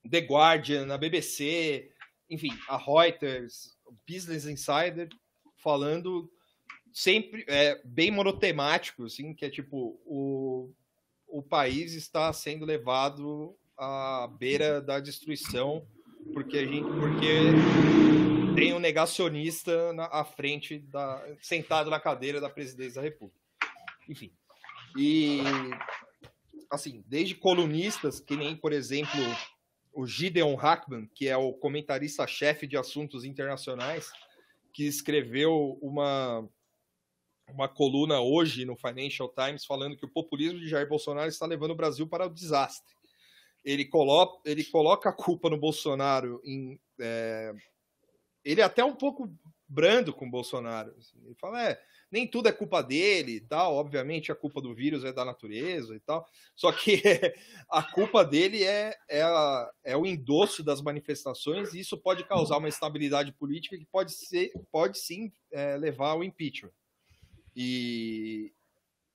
A: The Guardian, a BBC, enfim, a Reuters, Business Insider, falando sempre é, bem monotemático, assim, que é tipo o, o país está sendo levado à beira da destruição porque a gente porque tem um negacionista na, à frente da sentado na cadeira da presidência da República. Enfim. E assim, desde colunistas que nem, por exemplo, o Gideon Hackman, que é o comentarista-chefe de assuntos internacionais, que escreveu uma uma coluna hoje no Financial Times falando que o populismo de Jair Bolsonaro está levando o Brasil para o desastre ele coloca, ele coloca a culpa no Bolsonaro em. É, ele é até um pouco brando com o Bolsonaro. Assim. Ele fala, é, nem tudo é culpa dele e tal. Obviamente a culpa do vírus é da natureza e tal. Só que a culpa dele é, é, a, é o endosso das manifestações e isso pode causar uma estabilidade política que pode ser, pode sim é, levar ao impeachment. E,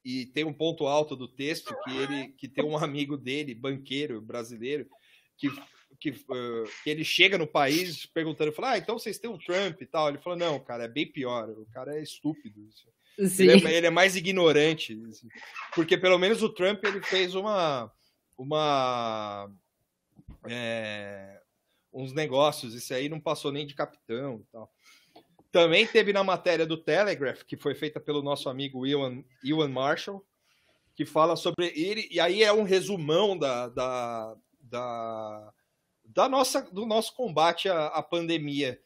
A: e tem um ponto alto do texto que ele que tem um amigo dele, banqueiro brasileiro, que, que, uh, que ele chega no país perguntando, fala, ah, então vocês têm o Trump e tal. Ele falou, não, cara, é bem pior, o cara é estúpido. Ele é, ele, é, mais ignorante, assim. porque pelo menos o Trump ele fez uma uma é, uns negócios, isso aí não passou nem de capitão e tal. Também teve na matéria do Telegraph, que foi feita pelo nosso amigo Ewan, Ewan Marshall, que fala sobre ele, e aí é um resumão da, da, da, da nossa, do nosso combate à, à pandemia,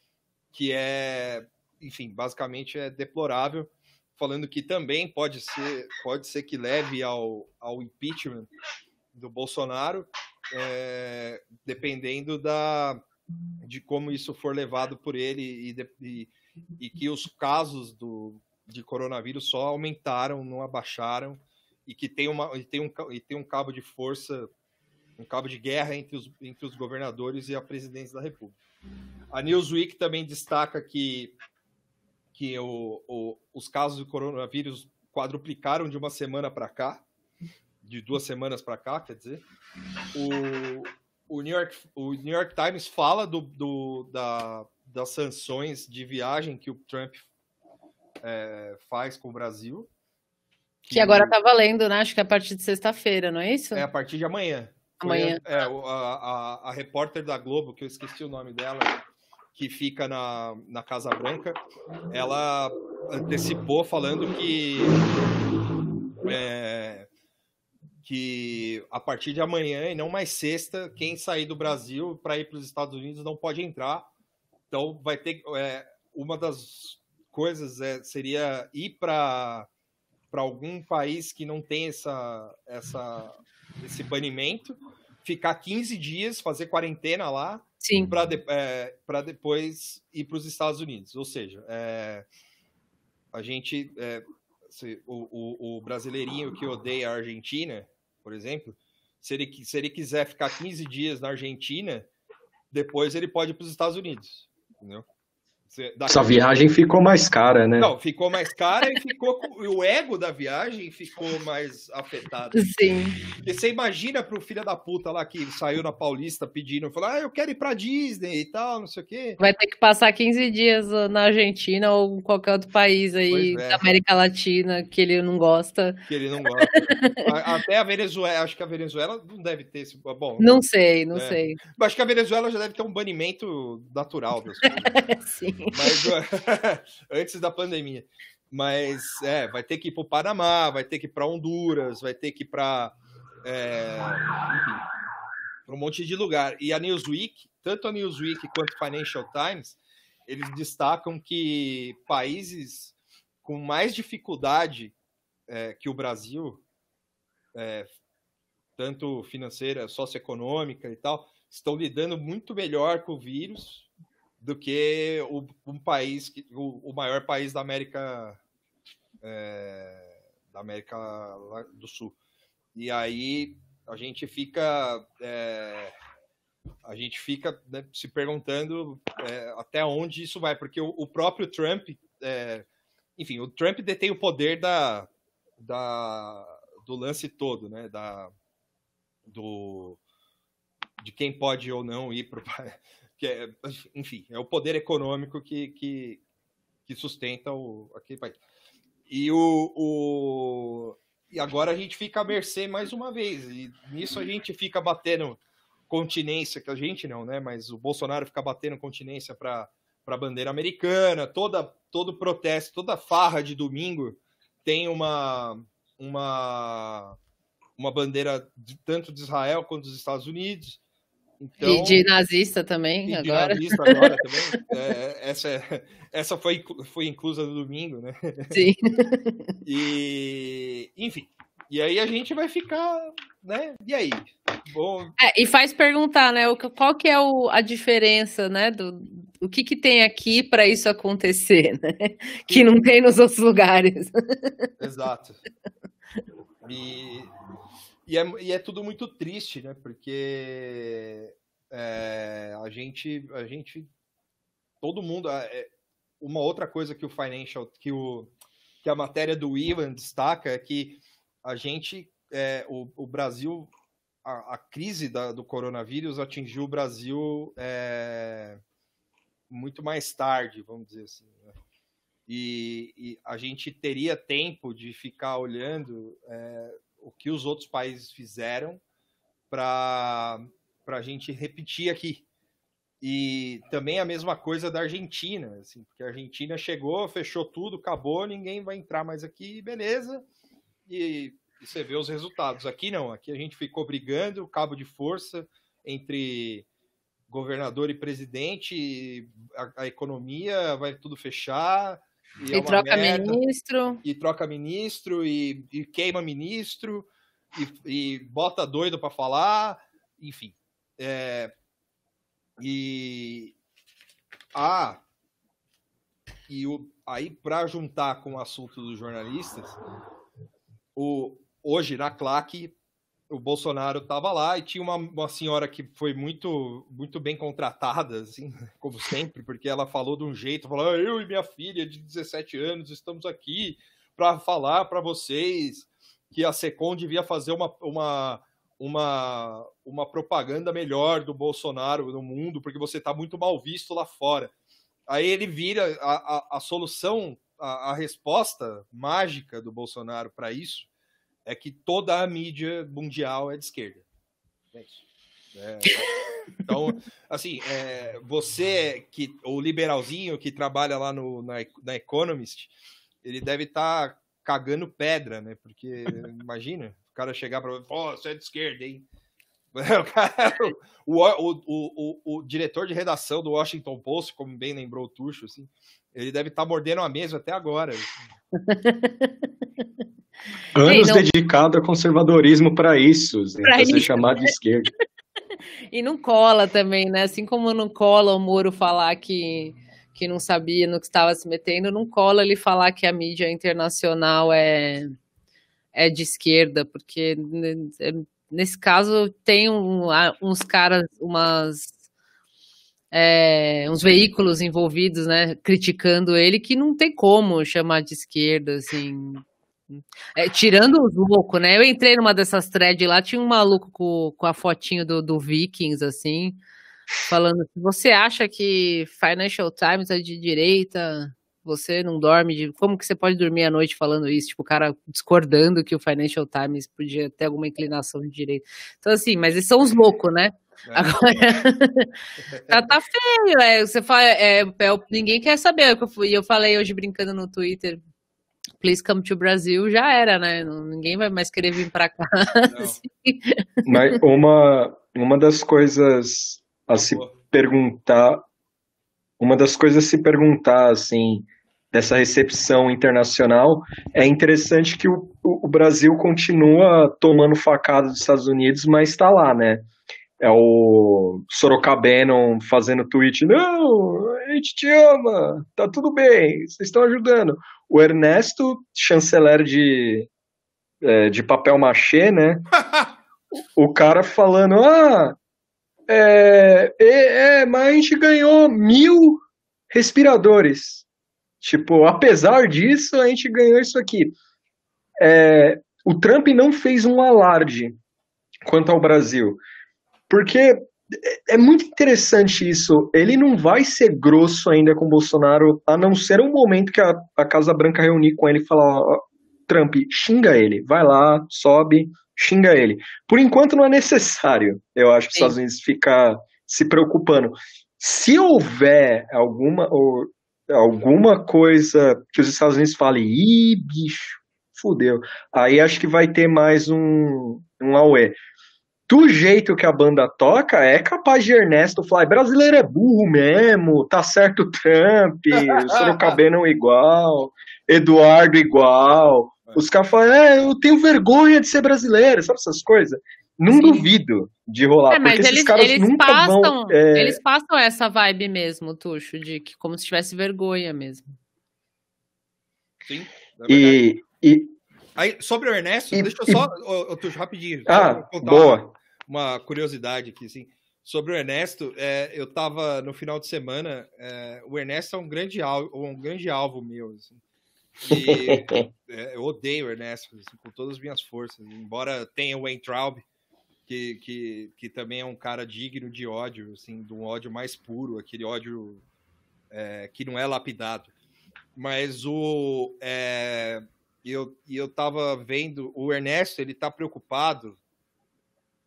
A: que é, enfim, basicamente é deplorável, falando que também pode ser, pode ser que leve ao, ao impeachment do Bolsonaro, é, dependendo da, de como isso for levado por ele e, de, e e que os casos do, de coronavírus só aumentaram, não abaixaram, e que tem, uma, e tem, um, e tem um cabo de força, um cabo de guerra entre os, entre os governadores e a presidência da República. A Newsweek também destaca que, que o, o, os casos de coronavírus quadruplicaram de uma semana para cá, de duas semanas para cá, quer dizer. O, o, New York, o New York Times fala do, do, da, das sanções de viagem que o Trump é, faz com o Brasil.
B: Que, que agora está valendo, né? Acho que é a partir de sexta-feira, não é isso?
A: É a partir de amanhã.
B: Amanhã.
A: Foi, é, a, a, a, repórter da Globo, que eu esqueci o nome dela, que fica na, na Casa Branca, ela antecipou falando que é, que a partir de amanhã e não mais sexta, quem sair do Brasil para ir para os Estados Unidos não pode entrar então, vai ter. É, uma das coisas é, seria ir para algum país que não tem essa, essa, esse banimento, ficar 15 dias, fazer quarentena lá, para de, é, depois ir para os Estados Unidos. Ou seja, é, a gente. É, se, o, o, o, brasileirinho que odeia a Argentina, por exemplo, se ele, se ele quiser ficar 15 dias na Argentina, depois ele pode ir para os Estados Unidos entendeu?
C: Essa viagem ficou mais cara, né?
A: Não, ficou mais cara e ficou o ego da viagem ficou mais afetado.
B: Sim.
A: Porque você imagina pro filho da puta lá que saiu na Paulista pedindo, falou: "Ah, eu quero ir pra Disney e tal, não sei o quê".
B: Vai ter que passar 15 dias na Argentina ou em qualquer outro país aí é. da América Latina que ele não gosta.
A: Que ele não gosta. Até a Venezuela, acho que a Venezuela não deve ter esse, bom.
B: Não sei, não é. sei.
A: Mas acho que a Venezuela já deve ter um banimento natural das coisas.
B: Sim.
A: Mas antes da pandemia. Mas é, vai ter que ir para o Panamá, vai ter que ir para Honduras, vai ter que ir para é, um monte de lugar. E a Newsweek, tanto a Newsweek quanto o Financial Times, eles destacam que países com mais dificuldade é, que o Brasil, é, tanto financeira, socioeconômica e tal, estão lidando muito melhor com o vírus do que o, um país que o, o, maior país da América é, da América do Sul. E aí a gente fica é, a gente fica né, se perguntando é, até onde isso vai, porque o, o próprio Trump, é, enfim, o Trump detém o poder da, da do lance todo, né? Da do de quem pode ou não ir para que é, enfim, é o poder econômico que, que, que sustenta o, aquele país. E, o, o, e agora a gente fica à mercê mais uma vez. E nisso a gente fica batendo continência, que a gente não, né? Mas o Bolsonaro fica batendo continência para a bandeira americana, toda, todo protesto, toda farra de domingo tem uma, uma, uma bandeira de, tanto de Israel quanto dos Estados Unidos.
B: Então, e de nazista também, agora.
A: De nazista agora também. É, essa, é, essa foi, foi inclusa no domingo, né?
B: Sim.
A: E, enfim. E aí a gente vai ficar, né? E aí? Bom...
B: É, e faz perguntar, né? Qual que é o, a diferença, né? Do, o que, que tem aqui para isso acontecer, né? Que não tem nos outros lugares.
A: Exato. E e é, e é tudo muito triste, né? Porque é, a gente, a gente, todo mundo, é, uma outra coisa que o financial, que o que a matéria do Ivan destaca é que a gente, é, o, o Brasil, a, a crise da, do coronavírus atingiu o Brasil é, muito mais tarde, vamos dizer assim. Né? E, e, a gente teria tempo de ficar olhando é, o que os outros países fizeram para a gente repetir aqui. E também a mesma coisa da Argentina, assim, porque a Argentina chegou, fechou tudo, acabou, ninguém vai entrar mais aqui, beleza. E, e você vê os resultados. Aqui não, aqui a gente ficou brigando, cabo de força entre governador e presidente, a, a economia vai tudo fechar,
B: e, e é troca merda, ministro.
A: E troca ministro, e, e queima ministro, e, e bota doido para falar, enfim. É, e. Ah, e o, aí, para juntar com o assunto dos jornalistas, o, hoje na claque o Bolsonaro estava lá e tinha uma, uma senhora que foi muito muito bem contratada, assim, como sempre, porque ela falou de um jeito, falou: ah, eu e minha filha de 17 anos estamos aqui para falar para vocês que a Secom devia fazer uma, uma, uma, uma propaganda melhor do Bolsonaro no mundo, porque você está muito mal visto lá fora. Aí ele vira a, a, a solução, a, a resposta mágica do Bolsonaro para isso é que toda a mídia mundial é de esquerda. É isso. É, então, assim, é, você que o liberalzinho que trabalha lá no, na, na Economist, ele deve estar tá cagando pedra, né? Porque imagina o cara chegar para, pô, você é de esquerda, hein? O, o, o, o, o, diretor de redação do Washington Post, como bem lembrou o Tuxo, assim, ele deve estar tá mordendo a mesa até agora.
C: Anos não... dedicado a conservadorismo para isso, para ser chamado de esquerda.
B: e não cola também, né? Assim como não cola o Moro falar que, que não sabia no que estava se metendo, não cola ele falar que a mídia internacional é, é de esquerda, porque nesse caso tem um, uns caras, umas é, uns veículos envolvidos, né, criticando ele, que não tem como chamar de esquerda, assim. É, tirando os loucos, né? Eu entrei numa dessas threads lá, tinha um maluco com, com a fotinho do, do Vikings, assim, falando: você acha que Financial Times é de direita, você não dorme de. Como que você pode dormir à noite falando isso? Tipo, o cara discordando que o Financial Times podia ter alguma inclinação de direita. Então, assim, mas eles são os loucos, né? É. Agora, tá, tá, feio, é, você fala, é, é, ninguém quer saber, e eu falei hoje brincando no Twitter, Please Come to Brasil já era, né? Ninguém vai mais querer vir para cá.
C: Mas uma, uma das coisas a se perguntar, uma das coisas a se perguntar, assim, dessa recepção internacional, é interessante que o, o Brasil continua tomando facada dos Estados Unidos, mas está lá, né? É o Sorocabeno fazendo tweet, não, a gente te ama, tá tudo bem, vocês estão ajudando. O Ernesto, chanceler de, é, de papel machê, né? o cara falando, ah, é, é, é, mas a gente ganhou mil respiradores. Tipo, apesar disso, a gente ganhou isso aqui. É, o Trump não fez um alarde quanto ao Brasil. Porque é, é muito interessante isso. Ele não vai ser grosso ainda com o Bolsonaro, a não ser um momento que a, a Casa Branca reunir com ele e falar: ó, Trump, xinga ele, vai lá, sobe, xinga ele. Por enquanto não é necessário, eu acho, que os Estados Unidos ficar se preocupando. Se houver alguma, ou, alguma coisa que os Estados Unidos falem, ih, bicho, fudeu, aí acho que vai ter mais um, um auê do jeito que a banda toca, é capaz de Ernesto falar, brasileiro é burro mesmo, tá certo o Trump, o não igual, Eduardo igual. Os caras falam, é, eu tenho vergonha de ser brasileiro, sabe essas coisas? Não Sim. duvido de rolar, é, mas porque eles, esses caras eles nunca
B: passam,
C: vão...
B: É... Eles passam essa vibe mesmo, Tuxo, de que como se tivesse vergonha mesmo.
A: Sim,
C: é e, e,
A: Aí, sobre o Ernesto, e, deixa eu só, e... Tuxo, rapidinho.
C: Ah, boa
A: uma curiosidade aqui, assim. Sobre o Ernesto, é, eu tava no final de semana. É, o Ernesto é um grande alvo, um grande alvo meu. Assim, e, é, eu odeio o Ernesto assim, com todas as minhas forças. Embora tenha o Weintraub, que, que, que também é um cara digno de ódio, assim, de um ódio mais puro, aquele ódio é, que não é lapidado. Mas o. É, eu, eu tava vendo, o Ernesto, ele tá preocupado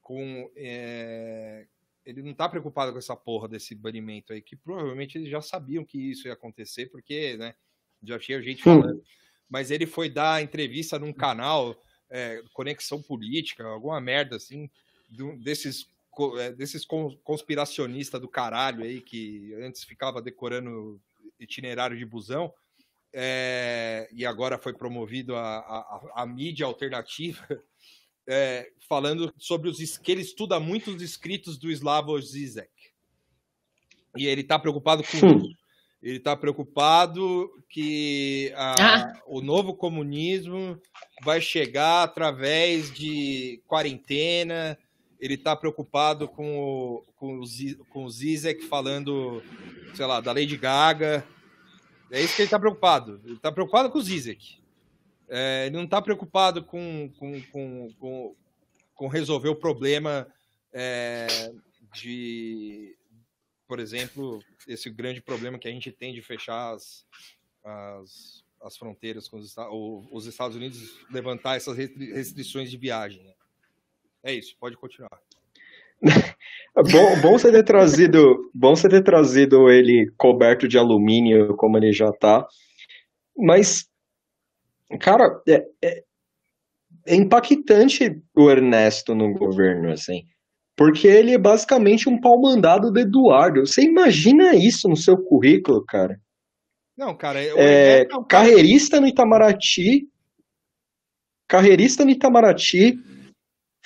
A: com. É, ele não está preocupado com essa porra desse banimento aí, que provavelmente eles já sabiam que isso ia acontecer, porque, né, já tinha gente falando. Mas ele foi dar entrevista num canal, é, Conexão Política, alguma merda assim, desses, é, desses conspiracionistas do caralho aí, que antes ficava decorando itinerário de busão, é, e agora foi promovido a, a, a mídia alternativa é, falando sobre os que ele estuda muito os escritos do Slavoj Zizek. E ele está preocupado com hum. isso. Ele está preocupado que a, ah. o novo comunismo vai chegar através de quarentena. Ele está preocupado com o, com, o, com o Zizek falando, sei lá, da Lady Gaga. É isso que ele está preocupado. Ele está preocupado com o Zizek. É, ele não está preocupado com, com, com, com, com, resolver o problema é, de, por exemplo, esse grande problema que a gente tem de fechar as, as, as fronteiras com os, os Estados Unidos, levantar essas restrições de viagem. Né? É isso, pode continuar.
C: bom, bom você ter trazido, bom você ter trazido ele coberto de alumínio como ele já está, mas Cara, é, é, é impactante o Ernesto no governo, assim. Porque ele é basicamente um pau mandado do Eduardo. Você imagina isso no seu currículo, cara?
A: Não, cara.
C: É, é carreirista no Itamaraty. Carreirista no Itamaraty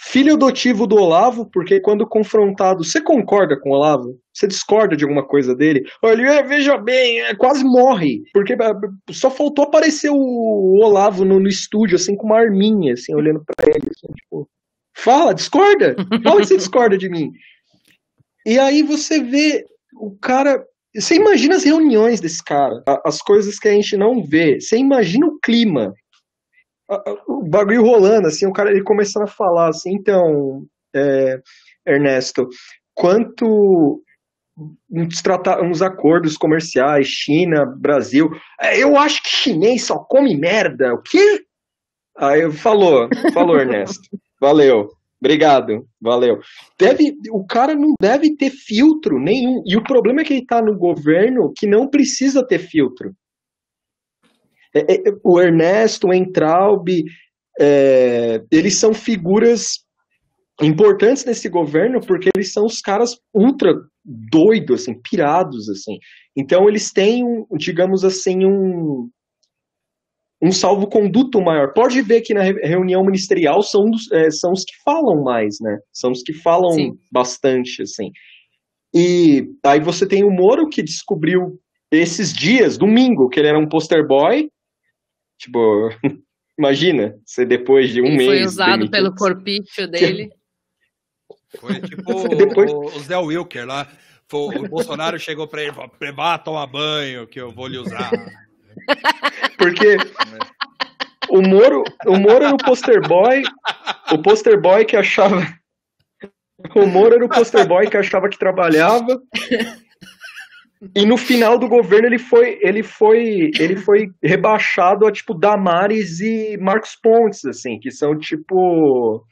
C: filho adotivo do Olavo, porque quando confrontado, você concorda com o Olavo? Você discorda de alguma coisa dele? Olha, é, veja bem, é, quase morre, porque é, só faltou aparecer o Olavo no, no estúdio, assim, com uma arminha, assim, olhando para ele, assim, tipo, fala, discorda, fala que você discorda de mim. E aí você vê o cara, você imagina as reuniões desse cara, as coisas que a gente não vê, você imagina o clima, o bagulho rolando, assim, o cara ele começando a falar assim, então, é, Ernesto, quanto uns, uns acordos comerciais, China, Brasil, é, eu acho que chinês só come merda, o quê? Aí falou, falou Ernesto, valeu, obrigado, valeu. Deve, o cara não deve ter filtro nenhum, e o problema é que ele tá no governo que não precisa ter filtro. É, é, o Ernesto, o Entraub, é, eles são figuras importantes nesse governo porque eles são os caras ultra doidos, assim, pirados, assim. Então eles têm, um, digamos assim, um, um salvo-conduto maior. Pode ver que na reunião ministerial são, dos, é, são os que falam mais, né? São os que falam Sim. bastante, assim. E aí você tem o Moro que descobriu esses dias, domingo, que ele era um poster boy, Tipo, imagina, você depois de um Ele mês.
B: Foi usado demitido. pelo corpício dele.
A: Foi tipo depois... o, o Zé Wilker lá. Foi, o Bolsonaro chegou para ele e falou: vá tomar banho, que eu vou lhe usar.
C: Porque o Moro, o Moro era o poster boy, o poster boy que achava O Moro era o poster boy que achava que trabalhava. E no final do governo ele foi, ele foi, ele foi rebaixado a tipo Damares e Marcos Pontes, assim, que são tipo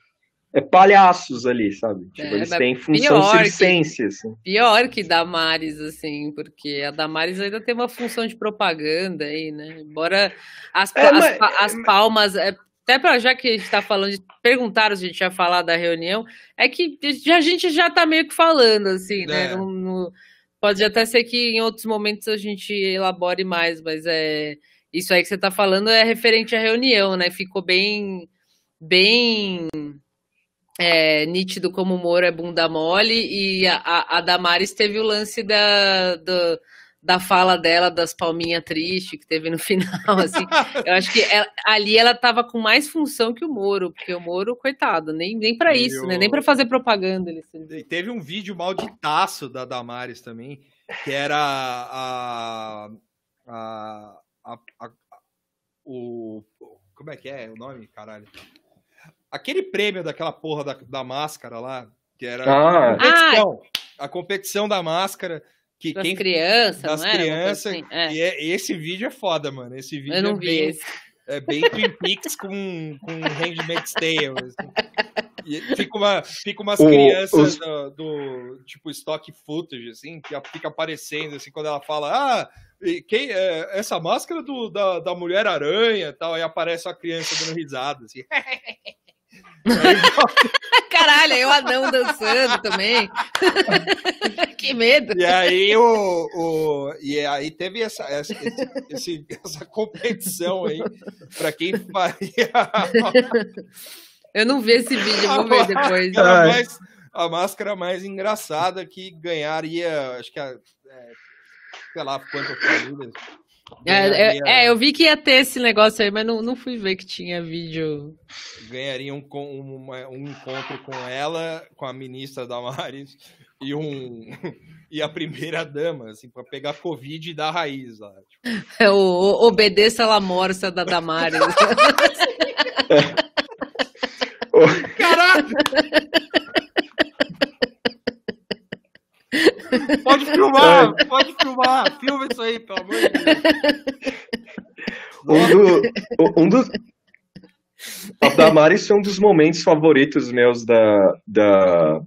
C: é, palhaços ali, sabe? Tipo,
B: É,
C: eles têm função
B: pior que-
C: circense, assim.
B: Pior que Damares, assim, porque a Damares ainda tem uma função de propaganda aí, né? Embora as,
C: É,
B: as
C: mas-
B: pa- as palmas, é, até para já que a gente está falando, de, perguntaram se a gente ia falar da reunião, é que a gente já está meio que falando, assim, né?
A: É.
B: Não- não- pode até ser que em outros momentos a gente elabore mais, mas é isso aí que você está falando é referente à reunião, né? Ficou bem, bem é, nítido como o Moro é bunda mole e a, a, Damares teve o lance da, do- da fala dela, das palminhas tristes que teve no final, assim. Eu acho que ela- ali ela tava com mais função que o Moro, porque o Moro, coitado, nem, nem para isso,
A: o-
B: né? Nem para fazer propaganda ele.
A: E teve um vídeo malditaço da Damares também, que era a. a, a, a- o. Como é que é o nome, caralho? Aquele prêmio daquela porra da, da máscara lá, que era
C: Ah.
A: a competição. A competição da máscara. Que
B: Das
A: quem,
B: crianças,
A: das
B: não
A: crianças.
B: assim? É,
A: E é- esse vídeo é foda, mano. Esse vídeo
B: eu não
A: é
B: vi
A: bem,
B: esse.
A: é bem Twin Peaks com, com Handmaid's Tale. assim. E fica, uma, fica umas
C: O-
A: crianças
C: os-
A: do, do, tipo stock footage, assim, que fica aparecendo, assim, quando ela fala, ah, quem, é, essa máscara do, da, da Mulher-Aranha e tal, aí aparece uma criança dando risada, assim.
B: Caralho, aí o anão dançando também. que medo.
A: E aí o, o e aí teve essa essa, esse- essa competição aí para quem faria
B: Eu não vi esse vídeo, eu vou ver depois.
A: a máscara mais engraçada que ganharia, acho que a, é, sei lá quantas famílias.
B: É, é,
A: ganharia-
B: é, eu vi que ia ter esse negócio aí, mas não, não fui ver que tinha vídeo.
A: ganharia um, uma- um encontro com ela, com a ministra Damares e um e a primeira dama, assim, para pegar covid e dar raiz lá. tipo.
B: É o, o Obedeça La Morsa da Damares.
A: Caralho! Pode filmar, pode filmar, filma isso aí, pelo amor de Deus.
C: Um, do, um dos. A Damares foi um dos momentos favoritos meus da, da,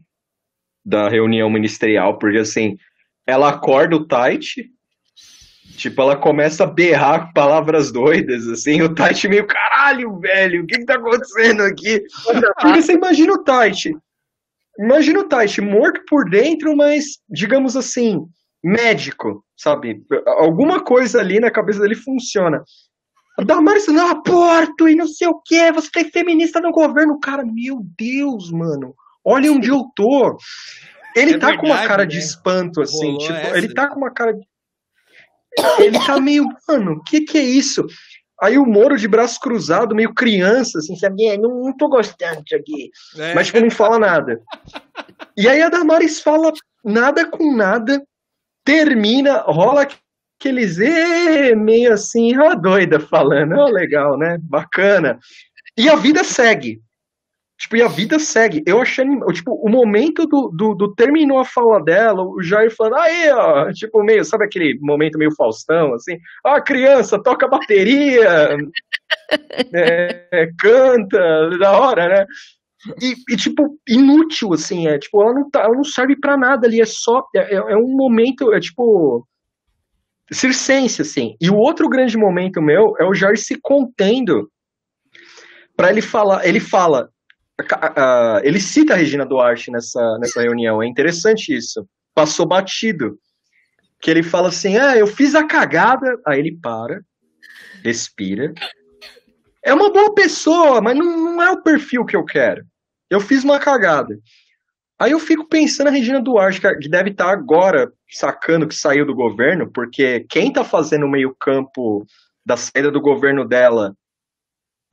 C: da reunião ministerial, porque assim, ela acorda o Tite, tipo, ela começa a berrar palavras doidas, assim, o Tite meio, caralho, velho, o que que tá acontecendo aqui? Porque você imagina o Tite, imagina o Tite morto por dentro, mas, digamos assim, médico, sabe? Alguma coisa ali na cabeça dele funciona. A Damares não aporto e não sei o que, você tem feminista no governo. Cara, meu Deus, mano. Olha onde eu tô. Ele
A: É
C: tá com uma
A: verdade,
C: cara
A: né?
C: de espanto, assim, tipo, ele tá com uma cara de... Ele tá meio, mano, o que que é isso? Aí o Moro de braço cruzado, meio criança, assim, sabe? "É, Não, não tô gostando disso aqui.
A: É,
C: Mas, tipo, não fala nada. E aí a Damares fala nada com nada, termina, rola aqueles "Ê", meio assim, ó, doida falando, ó, legal, né? Bacana. E a vida segue. Tipo, e a vida segue. Eu achei, tipo, o momento do, do, do terminou a fala dela, o Jair falando, aí, ó, tipo, meio, sabe aquele momento meio Faustão, assim, ah, criança, toca bateria, é, canta, da hora, né? E, e, tipo, inútil, assim, é, tipo, ela não, tá, ela não serve pra nada ali, é só, é, é é um momento, é tipo, circense, assim. E o outro grande momento meu é o Jair se contendo pra ele falar, ele fala, ele cita a Regina Duarte nessa, nessa reunião, é interessante isso, passou batido, que ele fala assim, ah, eu fiz a cagada, aí ele para, respira, é uma boa pessoa, mas não, não é o perfil que eu quero. Eu fiz uma cagada. Aí eu fico pensando na Regina Duarte, que- deve estar agora sacando que saiu do governo, porque quem tá fazendo o meio-campo da saída do governo dela,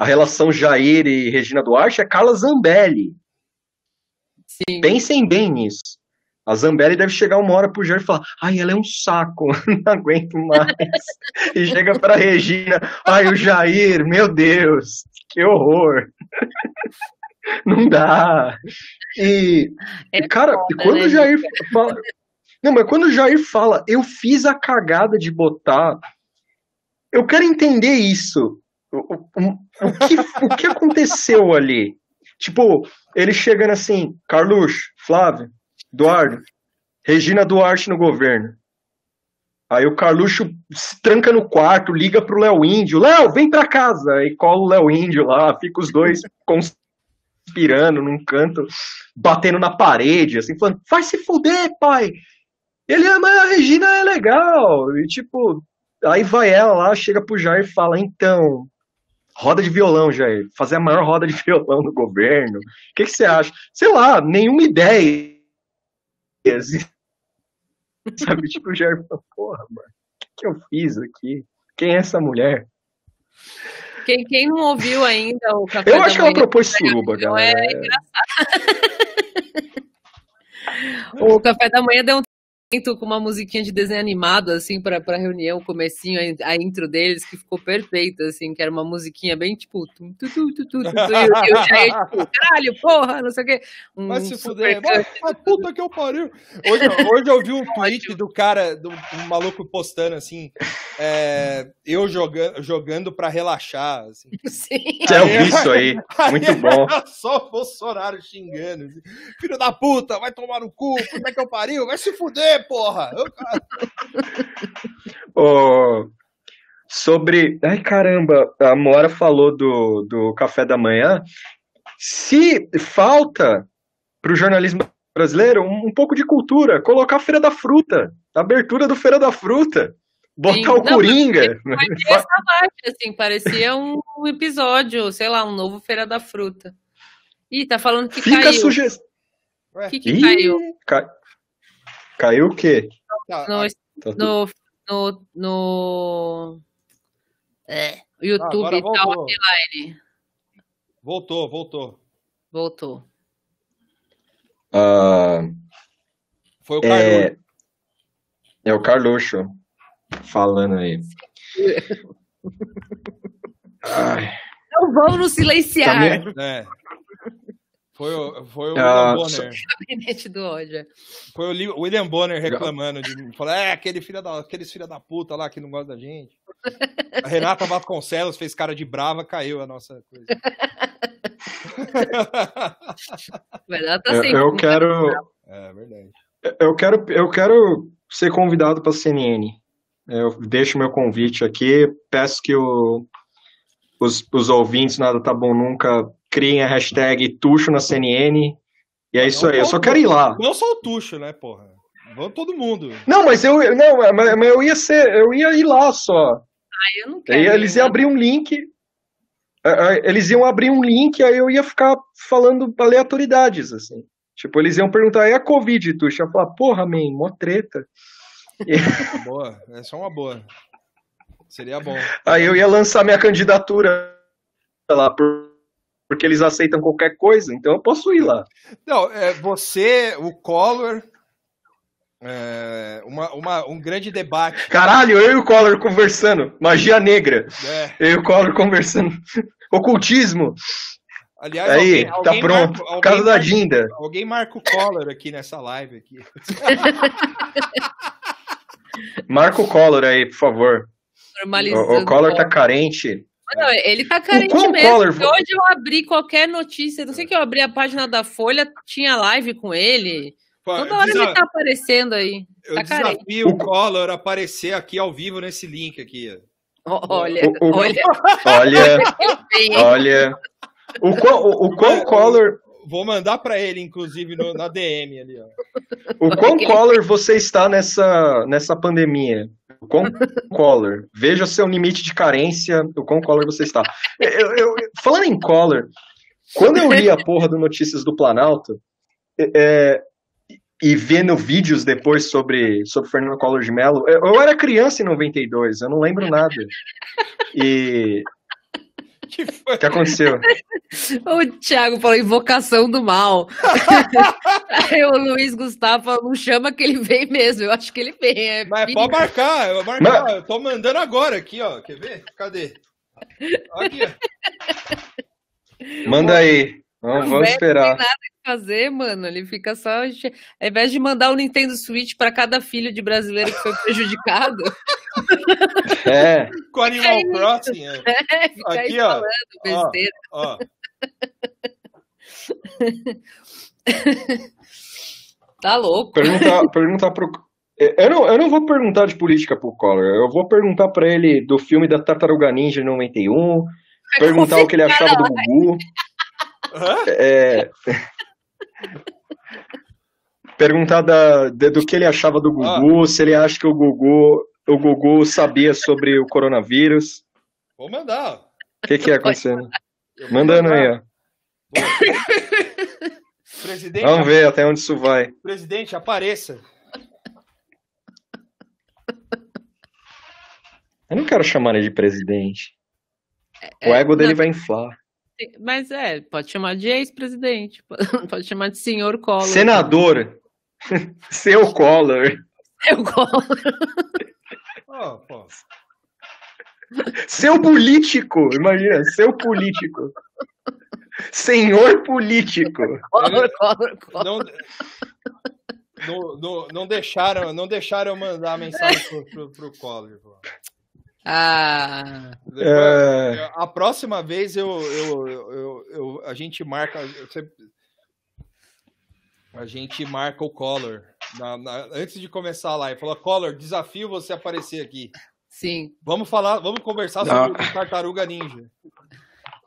C: a relação Jair e Regina Duarte, é Carla Zambelli.
B: Sim.
C: Pensem bem nisso. A Zambelli deve chegar uma hora pro Jair e falar: ai, ela é um saco, não aguento mais. e chega pra Regina: ai, o Jair, meu Deus, que horror. Não dá. E,
B: É
C: cara,
B: foda,
C: quando
B: né,
C: o Jair fala. Não, mas quando o Jair fala, eu fiz a cagada de botar. Eu quero entender isso. O, o- o- que, o que aconteceu ali? Tipo, ele chegando assim, Carluxo, Flávio, Eduardo, Regina Duarte no governo. Aí o Carluxo se tranca no quarto, liga pro Léo Índio. Léo, vem pra casa. Aí cola o Léo Índio lá, fica os dois conspirando num canto, batendo na parede, assim, falando, vai se fuder, pai. Ele, mas a Regina é legal. E tipo, aí vai ela lá, chega pro Jair e fala, então, roda de violão, Jair. Fazer a maior roda de violão do governo. O que, que você acha? Sei lá, nenhuma ideia. Sabe, tipo, o Jair fala, porra, mano, o que, que eu fiz aqui? Quem é essa mulher?
B: Quem, quem não ouviu ainda o café
C: Eu acho que ela propôs suruba,
B: é
C: galera.
B: o café da manhã deu um com uma musiquinha de desenho animado, assim, pra, pra reunião, o comecinho, a, a intro deles, que ficou perfeita, assim, que era uma musiquinha bem, tipo, tum, tu, tu, tu, tu, tu, tu, e o- e o Jair, tipo, caralho, porra, não sei o quê. Um
A: Vai se fuder. Vai, vai, puta que eu pariu. Hoje, hoje eu vi um tweet do cara, do um maluco postando assim, é, eu jogando, jogando pra relaxar. Assim.
B: Sim.
C: Eu vi isso aí. Muito bom.
A: Era só o Bolsonaro xingando. assim, Filho da puta, vai tomar no cu, puta que eu pariu, vai se fuder, porra. Eu, cara,
C: Ô, sobre. Ai, caramba, a Mora falou do, do café da manhã. Se falta para o jornalismo brasileiro um, um pouco de cultura, colocar a Feira da Fruta, a abertura do Feira da Fruta, botar
B: Sim.
C: o
B: Não,
C: Coringa.
B: Parecia essa vibe, assim, parecia um, episódio, sei lá, um novo Feira da Fruta. Ih, tá falando que
C: Fica a
B: caiu.
C: sugestão.
B: O que, que caiu?
C: Ca... Caiu o quê?
A: tá,
B: No,
C: Tá tudo-
B: no, no, no é, o YouTube tá
A: voltou.
B: offline.
A: Voltou, voltou.
B: Voltou.
C: Ah,
A: Foi o Carlos.
C: é, é o Carluxo falando aí. Ai,
B: Então vamos nos silenciar.
C: Caminho-
A: É. Foi o, foi o
C: Ah,
A: William Bonner.
B: Gabinete do ódio.
A: Foi o Li- William Bonner reclamando de mim. Falou, é, aquele filho da, aqueles filha da puta lá que não gosta da gente. A Renata Vasconcelos fez cara de brava, caiu a nossa coisa.
B: Tá
C: eu, eu quero.
A: É verdade.
C: Eu quero, eu quero ser convidado para a CNN. Eu deixo meu convite aqui. Peço que o- os, os ouvintes Nada Tá Bom Nunca criem a hashtag Tuxo na CNN. E é isso aí. Eu só quero ir lá.
A: Não só o Tuxo, né, porra? Vamos todo mundo.
C: Não, mas eu não, mas mas eu ia ser, eu ia ir lá só.
B: Aí eu não
C: Aí
B: quero.
C: eles iam abrir um link. eh, eh, Eles iam abrir um link, aí eu ia ficar falando aleatoriedades, assim. Tipo, eles iam perguntar, e a Covid, Tuxo? Eu ia falar, porra, man, mó treta.
A: Boa, essa é uma boa. Seria bom.
C: Aí eu ia lançar minha candidatura lá, por- porque eles aceitam qualquer coisa, então eu posso ir lá.
A: Não, é, você, o Collor, é, uma, uma- um grande debate.
C: Caralho, eu e o Collor conversando. Magia negra.
A: né?
C: Eu e o Collor conversando. Ocultismo.
A: Aliás,
C: Aí,
A: alguém,
C: tá
A: alguém
C: pronto.
A: marca- alguém
C: Casa da Dinda.
A: Alguém marca o Collor aqui nessa live aqui.
C: Marca o Collor aí, por favor. O, o Collor tá carente.
B: Não, ele tá carente
C: qual
B: mesmo. Hoje eu abri qualquer notícia, não sei que eu abri a página da Folha, tinha live com ele. Toda hora
A: Desa-
B: ele tá aparecendo aí.
A: Eu
B: tá carente.
A: desafio o
C: O-
A: Collor a aparecer aqui ao vivo nesse link aqui.
B: Olha,
C: O- o-
B: olha,
C: Olha, olha. O qual, o, o quão Collor,
A: Vou mandar pra ele, inclusive, no- na DM ali, ó.
C: o quão Collor você está nessa, nessa pandemia? O quão Collor? Veja seu limite de carência, o quão Collor você está. Eu- eu- falando em Collor, quando eu li a porra do Notícias do Planalto, é, e vendo vídeos depois sobre, sobre Fernando Collor de Mello, eu, eu era criança em 92, eu não lembro nada. E
A: Que foi?
C: o que aconteceu?
B: O Thiago falou invocação do mal. Aí o Luiz Gustavo falou, não chama que ele vem mesmo. Eu acho que ele vem. É
A: Mas pode marcar, eu, vou marcar, eu tô mandando agora aqui, ó. Quer ver? Cadê? Aqui, ó.
C: Manda aí. Vamos, vamos esperar. Não tem nada
B: que fazer, mano. Ele fica só. Ao invés de mandar o Nintendo Switch para cada filho de brasileiro que foi prejudicado.
C: É.
A: Com Animal Crossing. É.
B: É, fica Aqui, aí ó. besteira. Ó, ó. tá louco.
C: Perguntar, perguntar pro. Eu não, eu não vou perguntar de política pro Collor. Eu vou perguntar para ele do filme da Tartaruga Ninja 91. Perguntar o que ele achava do Gugu. É, perguntar da, de, do que ele achava do Gugu, ah. se ele acha que o Gugu, o Gugu sabia sobre o coronavírus.
A: Vou mandar.
C: O que, que é acontecendo? Mandando aí, ó.
A: Presidente,
C: Vamos ver até onde isso vai.
A: Presidente, apareça.
C: Eu não quero chamar ele de presidente. É, o ego dele não, vai inflar.
B: Mas é, pode chamar de ex-presidente, pode chamar de senhor Collor.
C: Senador. Seu Collor.
B: Seu Collor.
A: Oh,
C: seu político, imagina, seu político. Senhor político.
B: Collor, Collor, Collor.
A: Não, não, não, deixaram, não deixaram mandar mensagem pro, pro, pro Collor.
B: Ah.
A: É... A próxima vez eu, eu, eu, eu, a gente marca. A gente marca o Collor. Na, na, antes de começar a live, falou: Collor, desafio você aparecer aqui.
B: Sim.
A: Vamos falar, vamos conversar sobre o Tartaruga Ninja.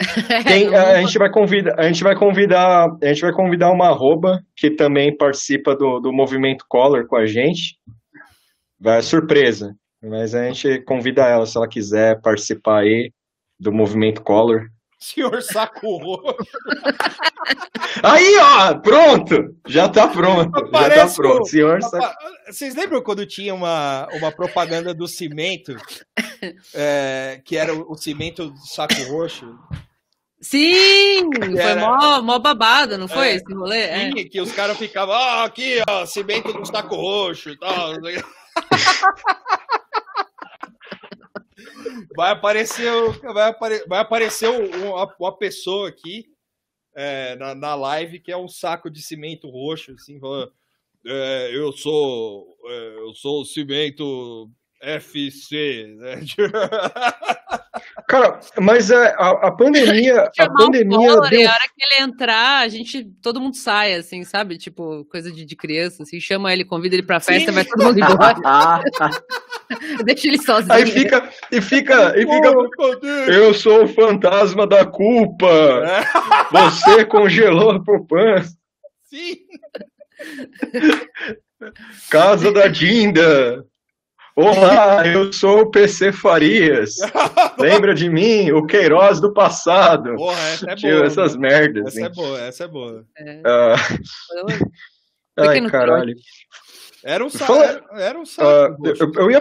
C: Tem, a, a, gente vai convidar, a gente vai convidar, a gente vai convidar uma arroba que também participa do, do movimento Color com a gente. Vai surpresa. Mas a gente convida ela, se ela quiser participar aí do movimento Color.
A: Senhor Saco Roxo.
C: Aí, ó, pronto! Já tá pronto. Aparece já tá pronto. O... Senhor Saco...
A: Vocês lembram quando tinha uma, uma propaganda do cimento? É, que era o, cimento do saco roxo?
B: Sim! Era... Foi mó, mó babado, não foi é, esse rolê?
A: Sim, é. que os caras ficavam, ah, aqui, ó, cimento do saco roxo e tal. vai aparecer, vai, apare, vai aparecer uma, uma pessoa aqui é, na, na live que é um saco de cimento roxo, assim, falando, é, eu sou é, eu sou cimento FC, né?
C: Cara, mas a, é, a, a pandemia. A pandemia.
B: Deu... A hora que ele entrar, a gente. Todo mundo sai, assim, sabe? Tipo, coisa de, de criança, assim, chama ele, convida ele pra festa, Sim. vai todo mundo embora. Deixa ele sozinho.
C: Aí fica. E fica. E fica eu sou o fantasma da culpa. É. Você congelou a poupança.
A: Sim.
C: Casa da Dinda. Olá, eu sou o PC Farias. Lembra de mim, o Queiroz do passado.
A: Porra, essa é Tio,
C: boa. essas merdas.
A: Essa hein? é boa, essa é boa. É.
C: Uh... Ai, caralho.
A: Era um saco. Fala... Era, um saco.
C: Uh, eu, eu, ia.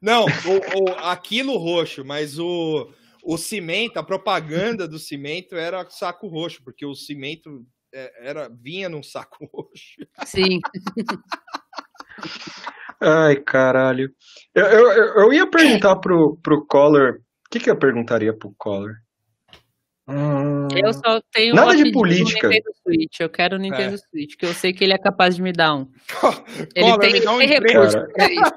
A: Não, o, o, aquilo roxo, mas o, o cimento, a propaganda do cimento era saco roxo, porque o cimento é, era, vinha num saco roxo.
B: Sim.
C: Ai, caralho. Eu, eu, eu ia perguntar pro, pro Collor. O que, que eu perguntaria pro Collor?
B: Hum... Eu só tenho
C: Nada de política.
B: Nintendo Switch. Eu quero o Nintendo é. Switch, que eu sei que ele é capaz de me dar um. ele Collor, tem, um recurso pra isso.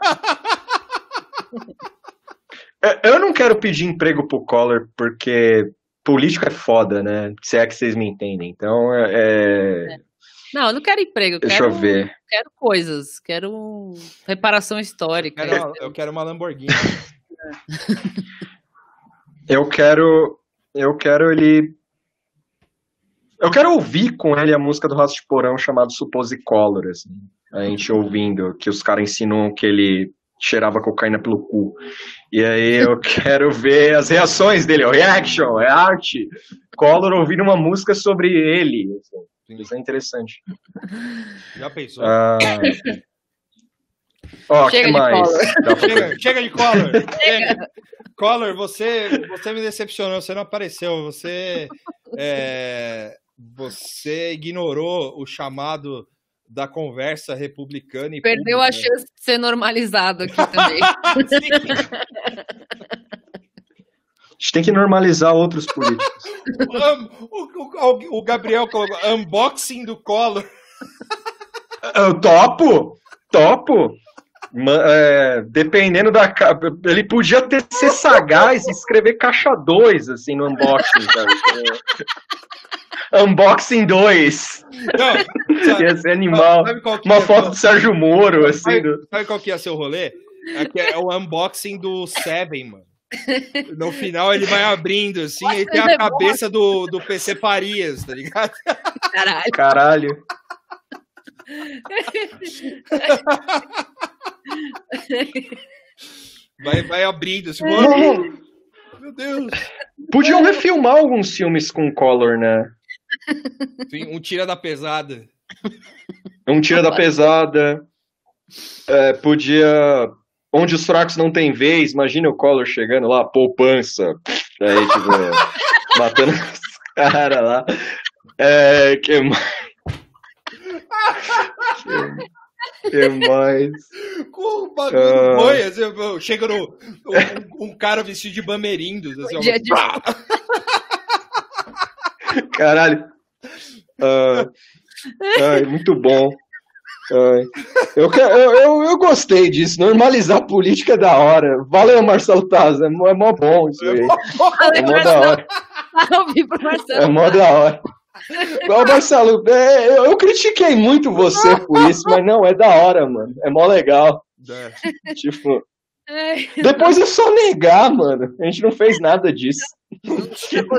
C: É, eu não quero pedir emprego pro Collor, porque político é foda, né? Se é que vocês me entendem. Então, é... é.
B: Não, eu não quero emprego.
C: Deixa
B: quero,
C: eu ver.
B: Quero coisas. Quero reparação histórica.
A: Eu quero, eu quero uma Lamborghini.
C: eu quero. Eu quero ele. Eu quero ouvir com ele a música do Rato de Porão chamada Supposicolor, assim. A gente ouvindo, que os caras ensinam que ele cheirava cocaína pelo cu. E aí eu quero ver as reações dele, o reaction, é arte. Collor ouvindo uma música sobre ele. Assim. Isso é interessante.
A: Já pensou? Ah...
C: Ó, chega, que mais?
A: chega, chega de Collor. Chega. Collor, você, você me decepcionou, você não apareceu, você, é, você ignorou o chamado da conversa republicana e
B: perdeu pública. a chance de ser normalizado aqui também.
C: gente tem que normalizar outros políticos.
A: o, o, o, Gabriel colocou unboxing do Collor.
C: Eu topo, topo. É, dependendo da. Ele podia ter ser sagaz e escrever caixa 2 assim no unboxing? É. Unboxing 2. Não, ia ser animal. Uma foto do Sérgio Moro, assim.
A: Sabe,
C: do...
A: sabe qual que ia ser o rolê? É, é o unboxing do Seven, mano. No final ele vai abrindo, assim, e tem a cabeça do, do PC Parias, tá ligado?
C: Caralho. Caralho.
A: Vai, vai abrindo, assim, mano. Meu Deus.
C: Podiam refilmar alguns filmes com color, né?
A: Sim, um tira da pesada.
C: Um tira da pesada. É, podia Onde os fracos não têm vez, imagina o Collor chegando lá, poupança. Aí, tipo, é, matando os caras lá. É, que mais? Que, que mais?
A: Com o bagulho uh... boi, assim, chega no, um, um, cara vestido de bamerindos. Assim, Dia de...
C: Caralho. Uh, ai, muito bom. Eu, eu, eu, eu, gostei disso. Normalizar a política é da hora. Valeu, Marcelo Taz. É, é mó bom isso aí. É mó da hora. É mó da hora. Ô, Marcelo, é, eu critiquei muito você por isso, mas não, é da hora, mano. É mó legal. É. Tipo. Depois é só negar, mano. A gente não fez nada disso. tipo,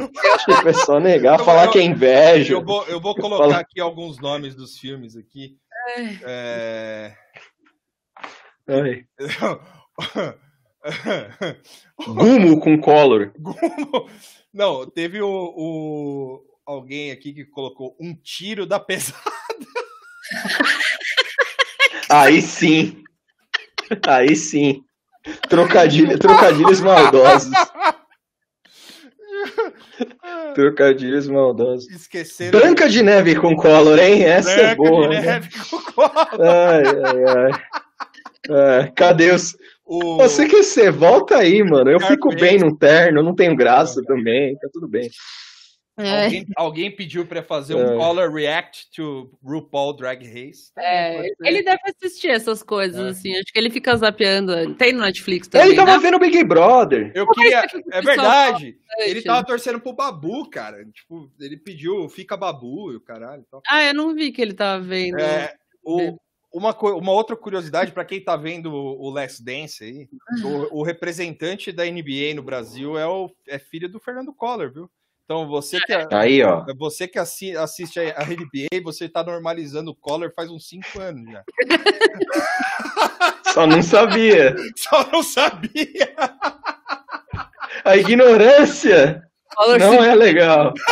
C: é só negar, falar que é inveja.
A: Eu vou, eu vou colocar falar... aqui alguns nomes dos filmes aqui. É...
C: Gumo com color.
A: Gumo. Não, teve o, o, alguém aqui que colocou um tiro da pesada.
C: Aí sim. Aí sim. Trocadilho, trocadilhos maldosos. Trocadilhos maldosos.
A: Esqueceram.
C: Branca de neve com color, hein? Essa é Branca é boa. De neve com color. Ai, ai, ai. É, cadê os. O... Você quer ser? Volta aí, mano. Eu fico bem no terno, não tenho graça também, tá tudo bem.
A: É. Alguém, alguém, pediu para fazer um é. color react to RuPaul Drag Race.
B: É, ele deve assistir essas coisas, é. assim. Acho que ele fica zapeando. Tem no Netflix também.
C: Ele tava né? vendo Big Brother.
A: Eu queria. É verdade. Ele tava torcendo pro Babu, cara. Tipo, ele pediu fica Babu e o caralho.
B: Ah, eu não vi que ele tava vendo.
A: É, o, uma, uma outra curiosidade para quem tá vendo o, Last Dance aí, o, o, representante da NBA no Brasil é, o, é filho do Fernando Collor, viu? Então, você que,
C: Aí, ó.
A: Você que assiste a NBA, você está normalizando o Collor faz uns 5 anos já.
C: Só não sabia.
A: Só não sabia.
C: A ignorância Collor não é legal.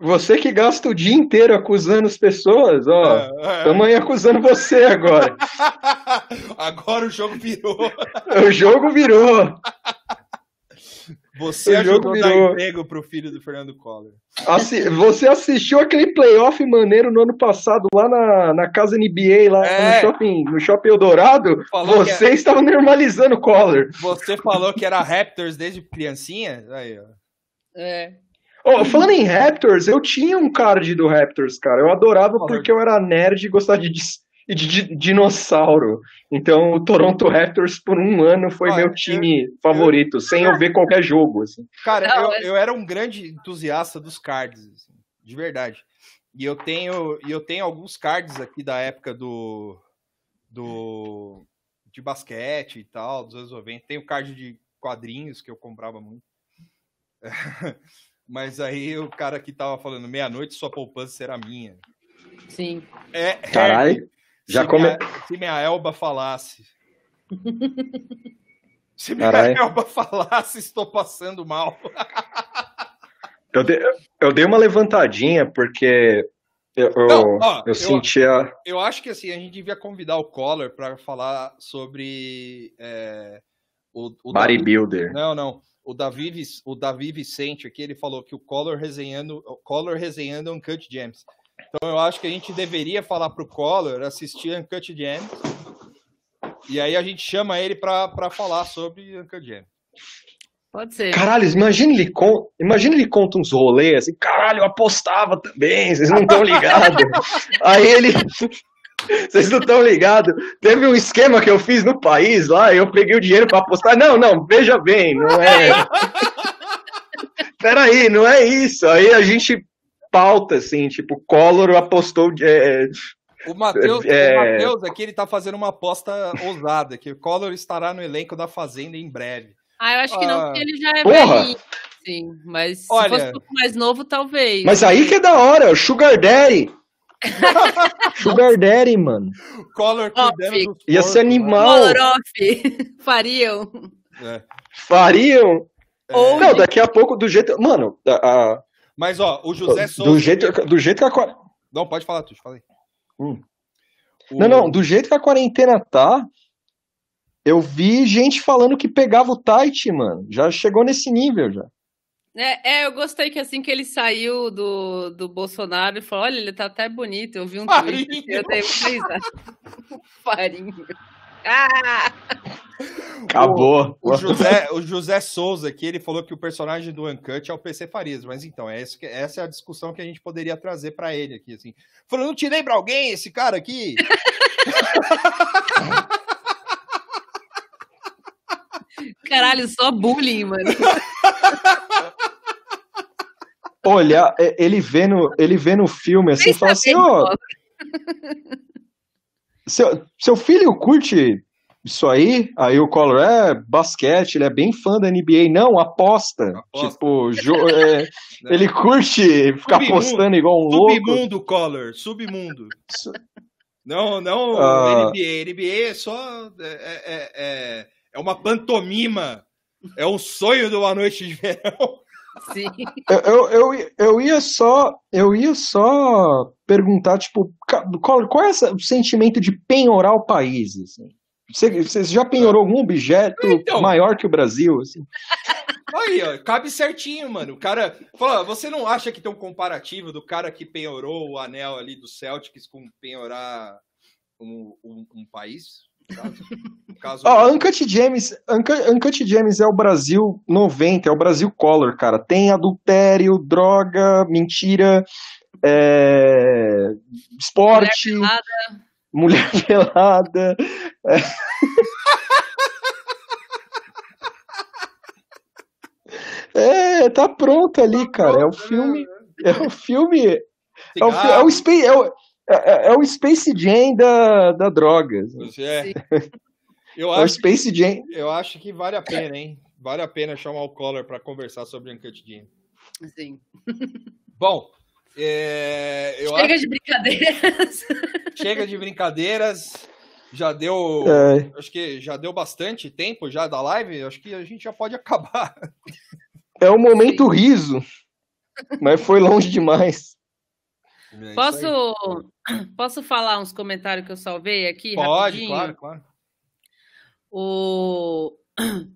C: Você que gasta o dia inteiro acusando as pessoas, ó. Estamos é, é. aí acusando você agora.
A: Agora o jogo virou.
C: O jogo virou.
A: Você o ajudou a dar emprego pro filho do Fernando Collor.
C: Assi você assistiu aquele playoff maneiro no ano passado lá na, na casa NBA, lá é. no, shopping, no Shopping Eldorado? Falou você é... estava normalizando o Collor.
A: Você falou que era Raptors desde criancinha? Aí, ó.
B: É.
C: Oh, falando em Raptors, eu tinha um card do Raptors, cara. Eu adorava porque eu era nerd e gostava de e de, de, dinossauro. Então, o Toronto Raptors por um ano foi ah, meu time eu, favorito, eu, sem eu ver qualquer jogo. Assim.
A: Cara, Não, eu, mas... eu era um grande entusiasta dos cards, assim, de verdade. E eu tenho, e eu tenho alguns cards aqui da época do, do de basquete e tal, dos anos 90. Tem o card de quadrinhos que eu comprava muito. Mas aí o cara que tava falando meia-noite, sua poupança será minha.
B: Sim.
A: É,
C: Caralho. Já
A: se,
C: come...
A: minha, se minha Elba falasse. se minha Carai. Elba falasse, estou passando mal.
C: eu, dei, eu dei uma levantadinha porque eu, Não, ó, eu, eu sentia.
A: Eu acho que assim, a gente devia convidar o Collor para falar sobre é, o, o
C: Bodybuilder.
A: Davi, não, não. O Davi, o Davi Vicente aqui, ele falou que o Collor resenhando, o Collor resenhando Uncut Gems. Então eu acho que a gente deveria falar pro Collor assistir Uncut Gems E aí a gente chama ele pra, pra falar sobre Uncut Gems.
B: Pode ser.
C: Caralho, imagina ele, con... imagina ele conta uns rolês assim, caralho, eu apostava também, vocês não estão ligados. Aí ele. Vocês não estão ligados. Teve um esquema que eu fiz no país lá, eu peguei o dinheiro para apostar. Não, não, veja bem, não é. Peraí, não é isso. Aí a gente pauta, assim, tipo, Collor apostou. É...
A: O Matheus é... aqui, ele tá fazendo uma aposta ousada, que o Collor estará no elenco da Fazenda em breve.
B: Ah, eu acho que não, porque ele já é Porra. velhinho. Sim, mas Olha, se fosse um pouco mais novo, talvez.
C: Mas aí que é da hora, o Sugar Daddy. Sugar Daddy, mano.
A: Collor cuidando
C: Ia ser animal.
B: Fariam.
C: É. Fariam? É. Não, daqui a pouco, do jeito. Mano, a...
A: Mas, ó, o José
C: Souza. Do jeito, do jeito que a.
A: Não, pode falar, tu, falei.
C: Hum. O... Não, não, do jeito que a quarentena tá, eu vi gente falando que pegava o tight, mano. Já chegou nesse nível já.
B: É, é, eu gostei que assim que ele saiu do, do Bolsonaro, ele falou: olha, ele tá até bonito. Eu vi um Farinho. tweet. Eu dei Farinho. Ah!
C: Acabou.
A: O, o, José, o José Souza aqui, ele falou que o personagem do Uncut é o PC Farias, mas então, é esse, essa é a discussão que a gente poderia trazer para ele aqui, assim. Falou, não te lembra alguém, esse cara aqui?
B: Caralho, só bullying, mano.
C: Olha, é, ele vê no, ele vê no filme assim e fala assim, ó. Oh, seu, seu filho curte isso aí? Aí o Collor é basquete, ele é bem fã da NBA. Não, aposta. aposta. Tipo, jo, é, ele curte ficar submundo, apostando igual um
A: louco. Submundo, Collor, submundo. Não, não uh... Ah. NBA. NBA é só. É, é, é, é uma pantomima. É um sonho de uma noite de verão.
C: Sim. Eu, eu, eu, ia só eu ia só perguntar tipo qual, qual é o sentimento de penhorar o país assim? você, você já penhorou algum objeto então, maior que o Brasil assim?
A: Aí, ó, cabe certinho, mano. O cara fala, você não acha que tem um comparativo do cara que penhorou o anel ali do Celtics com penhorar um, um, um país?
C: No caso, oh, Uncut James, Uncut, Uncut James é o Brasil 90, é o Brasil Color, cara. Tem adultério, droga, mentira, é... esporte, mulher pelada. Mulher pelada é... é, tá pronto ali, cara. É o filme. É o filme. É o, é o, é o, é, é, é, o Space Jam da, da droga.
A: É.
C: Eu acho, é o Space Jam.
A: Eu acho que vale a pena, hein? Vale a pena chamar o Collor para conversar sobre Uncut Jam.
B: Sim.
A: Bom, é,
B: Chega acho... de brincadeiras.
A: Chega de brincadeiras. Já deu. É. Acho que já deu bastante tempo já da live. Acho que a gente já pode acabar.
C: É o momento Sim. riso. Mas foi longe demais.
B: É posso, posso falar uns comentários que eu salvei aqui?
A: Pode, rapidinho? claro, claro.
B: O...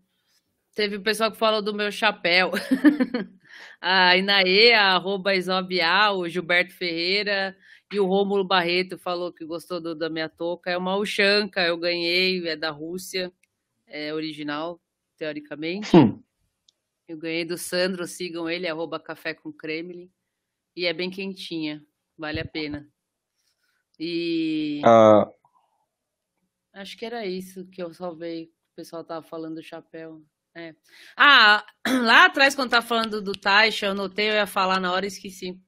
B: Teve o pessoal que falou do meu chapéu. a Inaê, a arroba Isobial, o Gilberto Ferreira e o Rômulo Barreto falou que gostou do, da minha touca. É uma Ushanka, eu ganhei, é da Rússia, é original, teoricamente. Hum. Eu ganhei do Sandro, sigam ele, arroba Café com Kremlin. E é bem quentinha. Vale a pena. E. Uh... Acho que era isso que eu salvei. O pessoal tava falando do chapéu. É. Ah, lá atrás, quando tá falando do Taixa, eu notei, eu ia falar na hora e esqueci.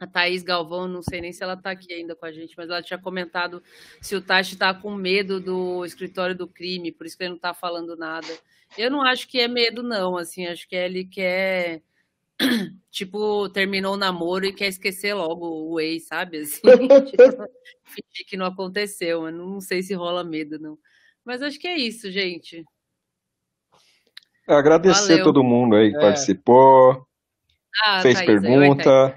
B: A Thaís Galvão, não sei nem se ela tá aqui ainda com a gente, mas ela tinha comentado se o Taixa tá com medo do escritório do crime, por isso que ele não tá falando nada. Eu não acho que é medo, não, assim, acho que ele quer tipo, terminou o namoro e quer esquecer logo o ex, sabe? Assim, tipo, fingir que não aconteceu, mas não sei se rola medo, não. Mas acho que é isso, gente.
C: Agradecer Valeu. todo mundo aí que é. participou, ah, fez Thaís, pergunta,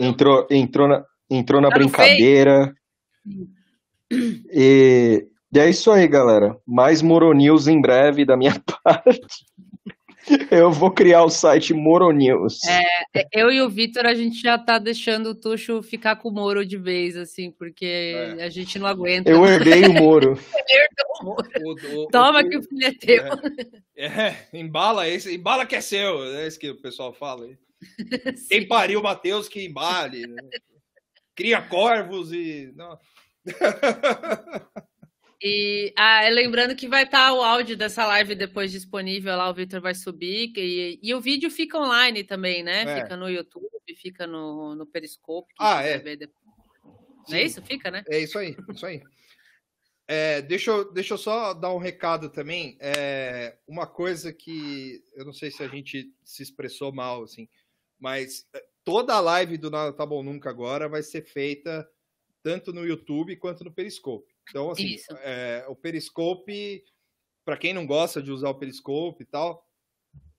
C: entrou, entrou na, entrou na tá brincadeira. E, e é isso aí, galera. Mais Moro News em breve da minha parte. Eu vou criar o site Moro News.
B: É, eu e o Vitor, a gente já tá deixando o Tuxo ficar com o Moro de vez, assim, porque é. a gente não aguenta.
C: Eu herdei o Moro.
B: o Moro. O, o, Toma o, que o filho é teu.
A: É, é, embala esse, embala que é seu, é isso que o pessoal fala aí. Quem pariu o Matheus que embale. Né? Cria corvos e. Não.
B: E ah, lembrando que vai estar tá o áudio dessa live depois disponível lá, o Victor vai subir. E, e o vídeo fica online também, né? É. Fica no YouTube, fica no, no Periscope.
A: Ah, é.
B: Não é isso? Fica, né?
A: É isso aí, isso aí. É, deixa, eu, deixa eu só dar um recado também. É, uma coisa que eu não sei se a gente se expressou mal, assim, mas é, toda a live do Nada Tá Bom Nunca agora vai ser feita tanto no YouTube quanto no Periscope. Então, assim, é, o Periscope, para quem não gosta de usar o Periscope e tal,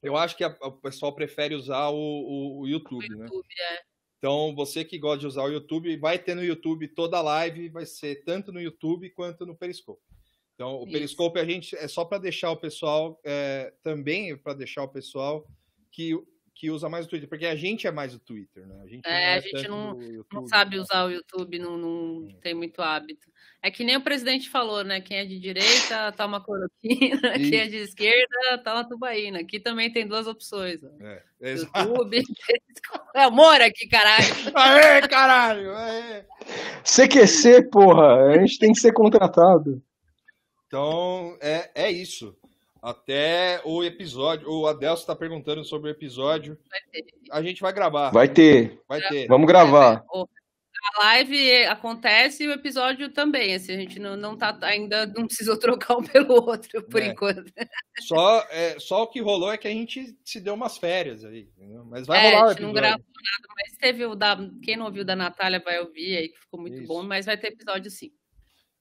A: eu acho que a, o pessoal prefere usar o, o, o YouTube, o né? YouTube? É. Então, você que gosta de usar o YouTube, vai ter no YouTube toda a live, vai ser tanto no YouTube quanto no Periscope. Então, o Isso. Periscope a gente é só para deixar o pessoal é, também para deixar o pessoal que que usa mais o Twitter, porque a gente é mais o Twitter, né?
B: A gente é, é a gente não, não sabe usar o YouTube, não, não é. tem muito hábito. É que nem o presidente falou, né? Quem é de direita toma tá cloroquina, quem é de esquerda toma tá tubaína. Aqui também tem duas opções. É, YouTube, é humor aqui, caralho.
A: Aê, caralho! Aê.
C: CQC, porra! A gente tem que ser contratado.
A: Então, é, é isso até o episódio. O Adelso está perguntando sobre o episódio. A gente vai gravar.
C: Vai ter.
A: Vai ter.
C: Vamos gravar.
B: A live acontece e o episódio também. Assim, a gente não, não tá ainda não precisou trocar um pelo outro por é. enquanto.
A: Só, é, só o que rolou é que a gente se deu umas férias aí. Mas vai
B: é,
A: rolar
B: o episódio. não gravou nada, mas teve o da. Quem não ouviu da Natália vai ouvir aí, que ficou muito Isso. bom, mas vai ter episódio sim.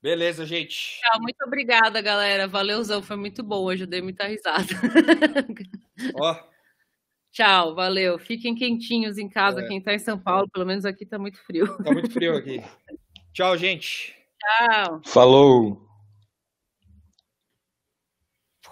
A: Beleza, gente.
B: Tchau, muito obrigada, galera. Valeuzão, foi muito bom. Hoje eu dei muita risada. Ó. Tchau, valeu. Fiquem quentinhos em casa, é. quem tá em São Paulo, pelo menos aqui tá muito frio.
A: Tá muito frio aqui. Tchau, gente.
B: Tchau.
C: Falou.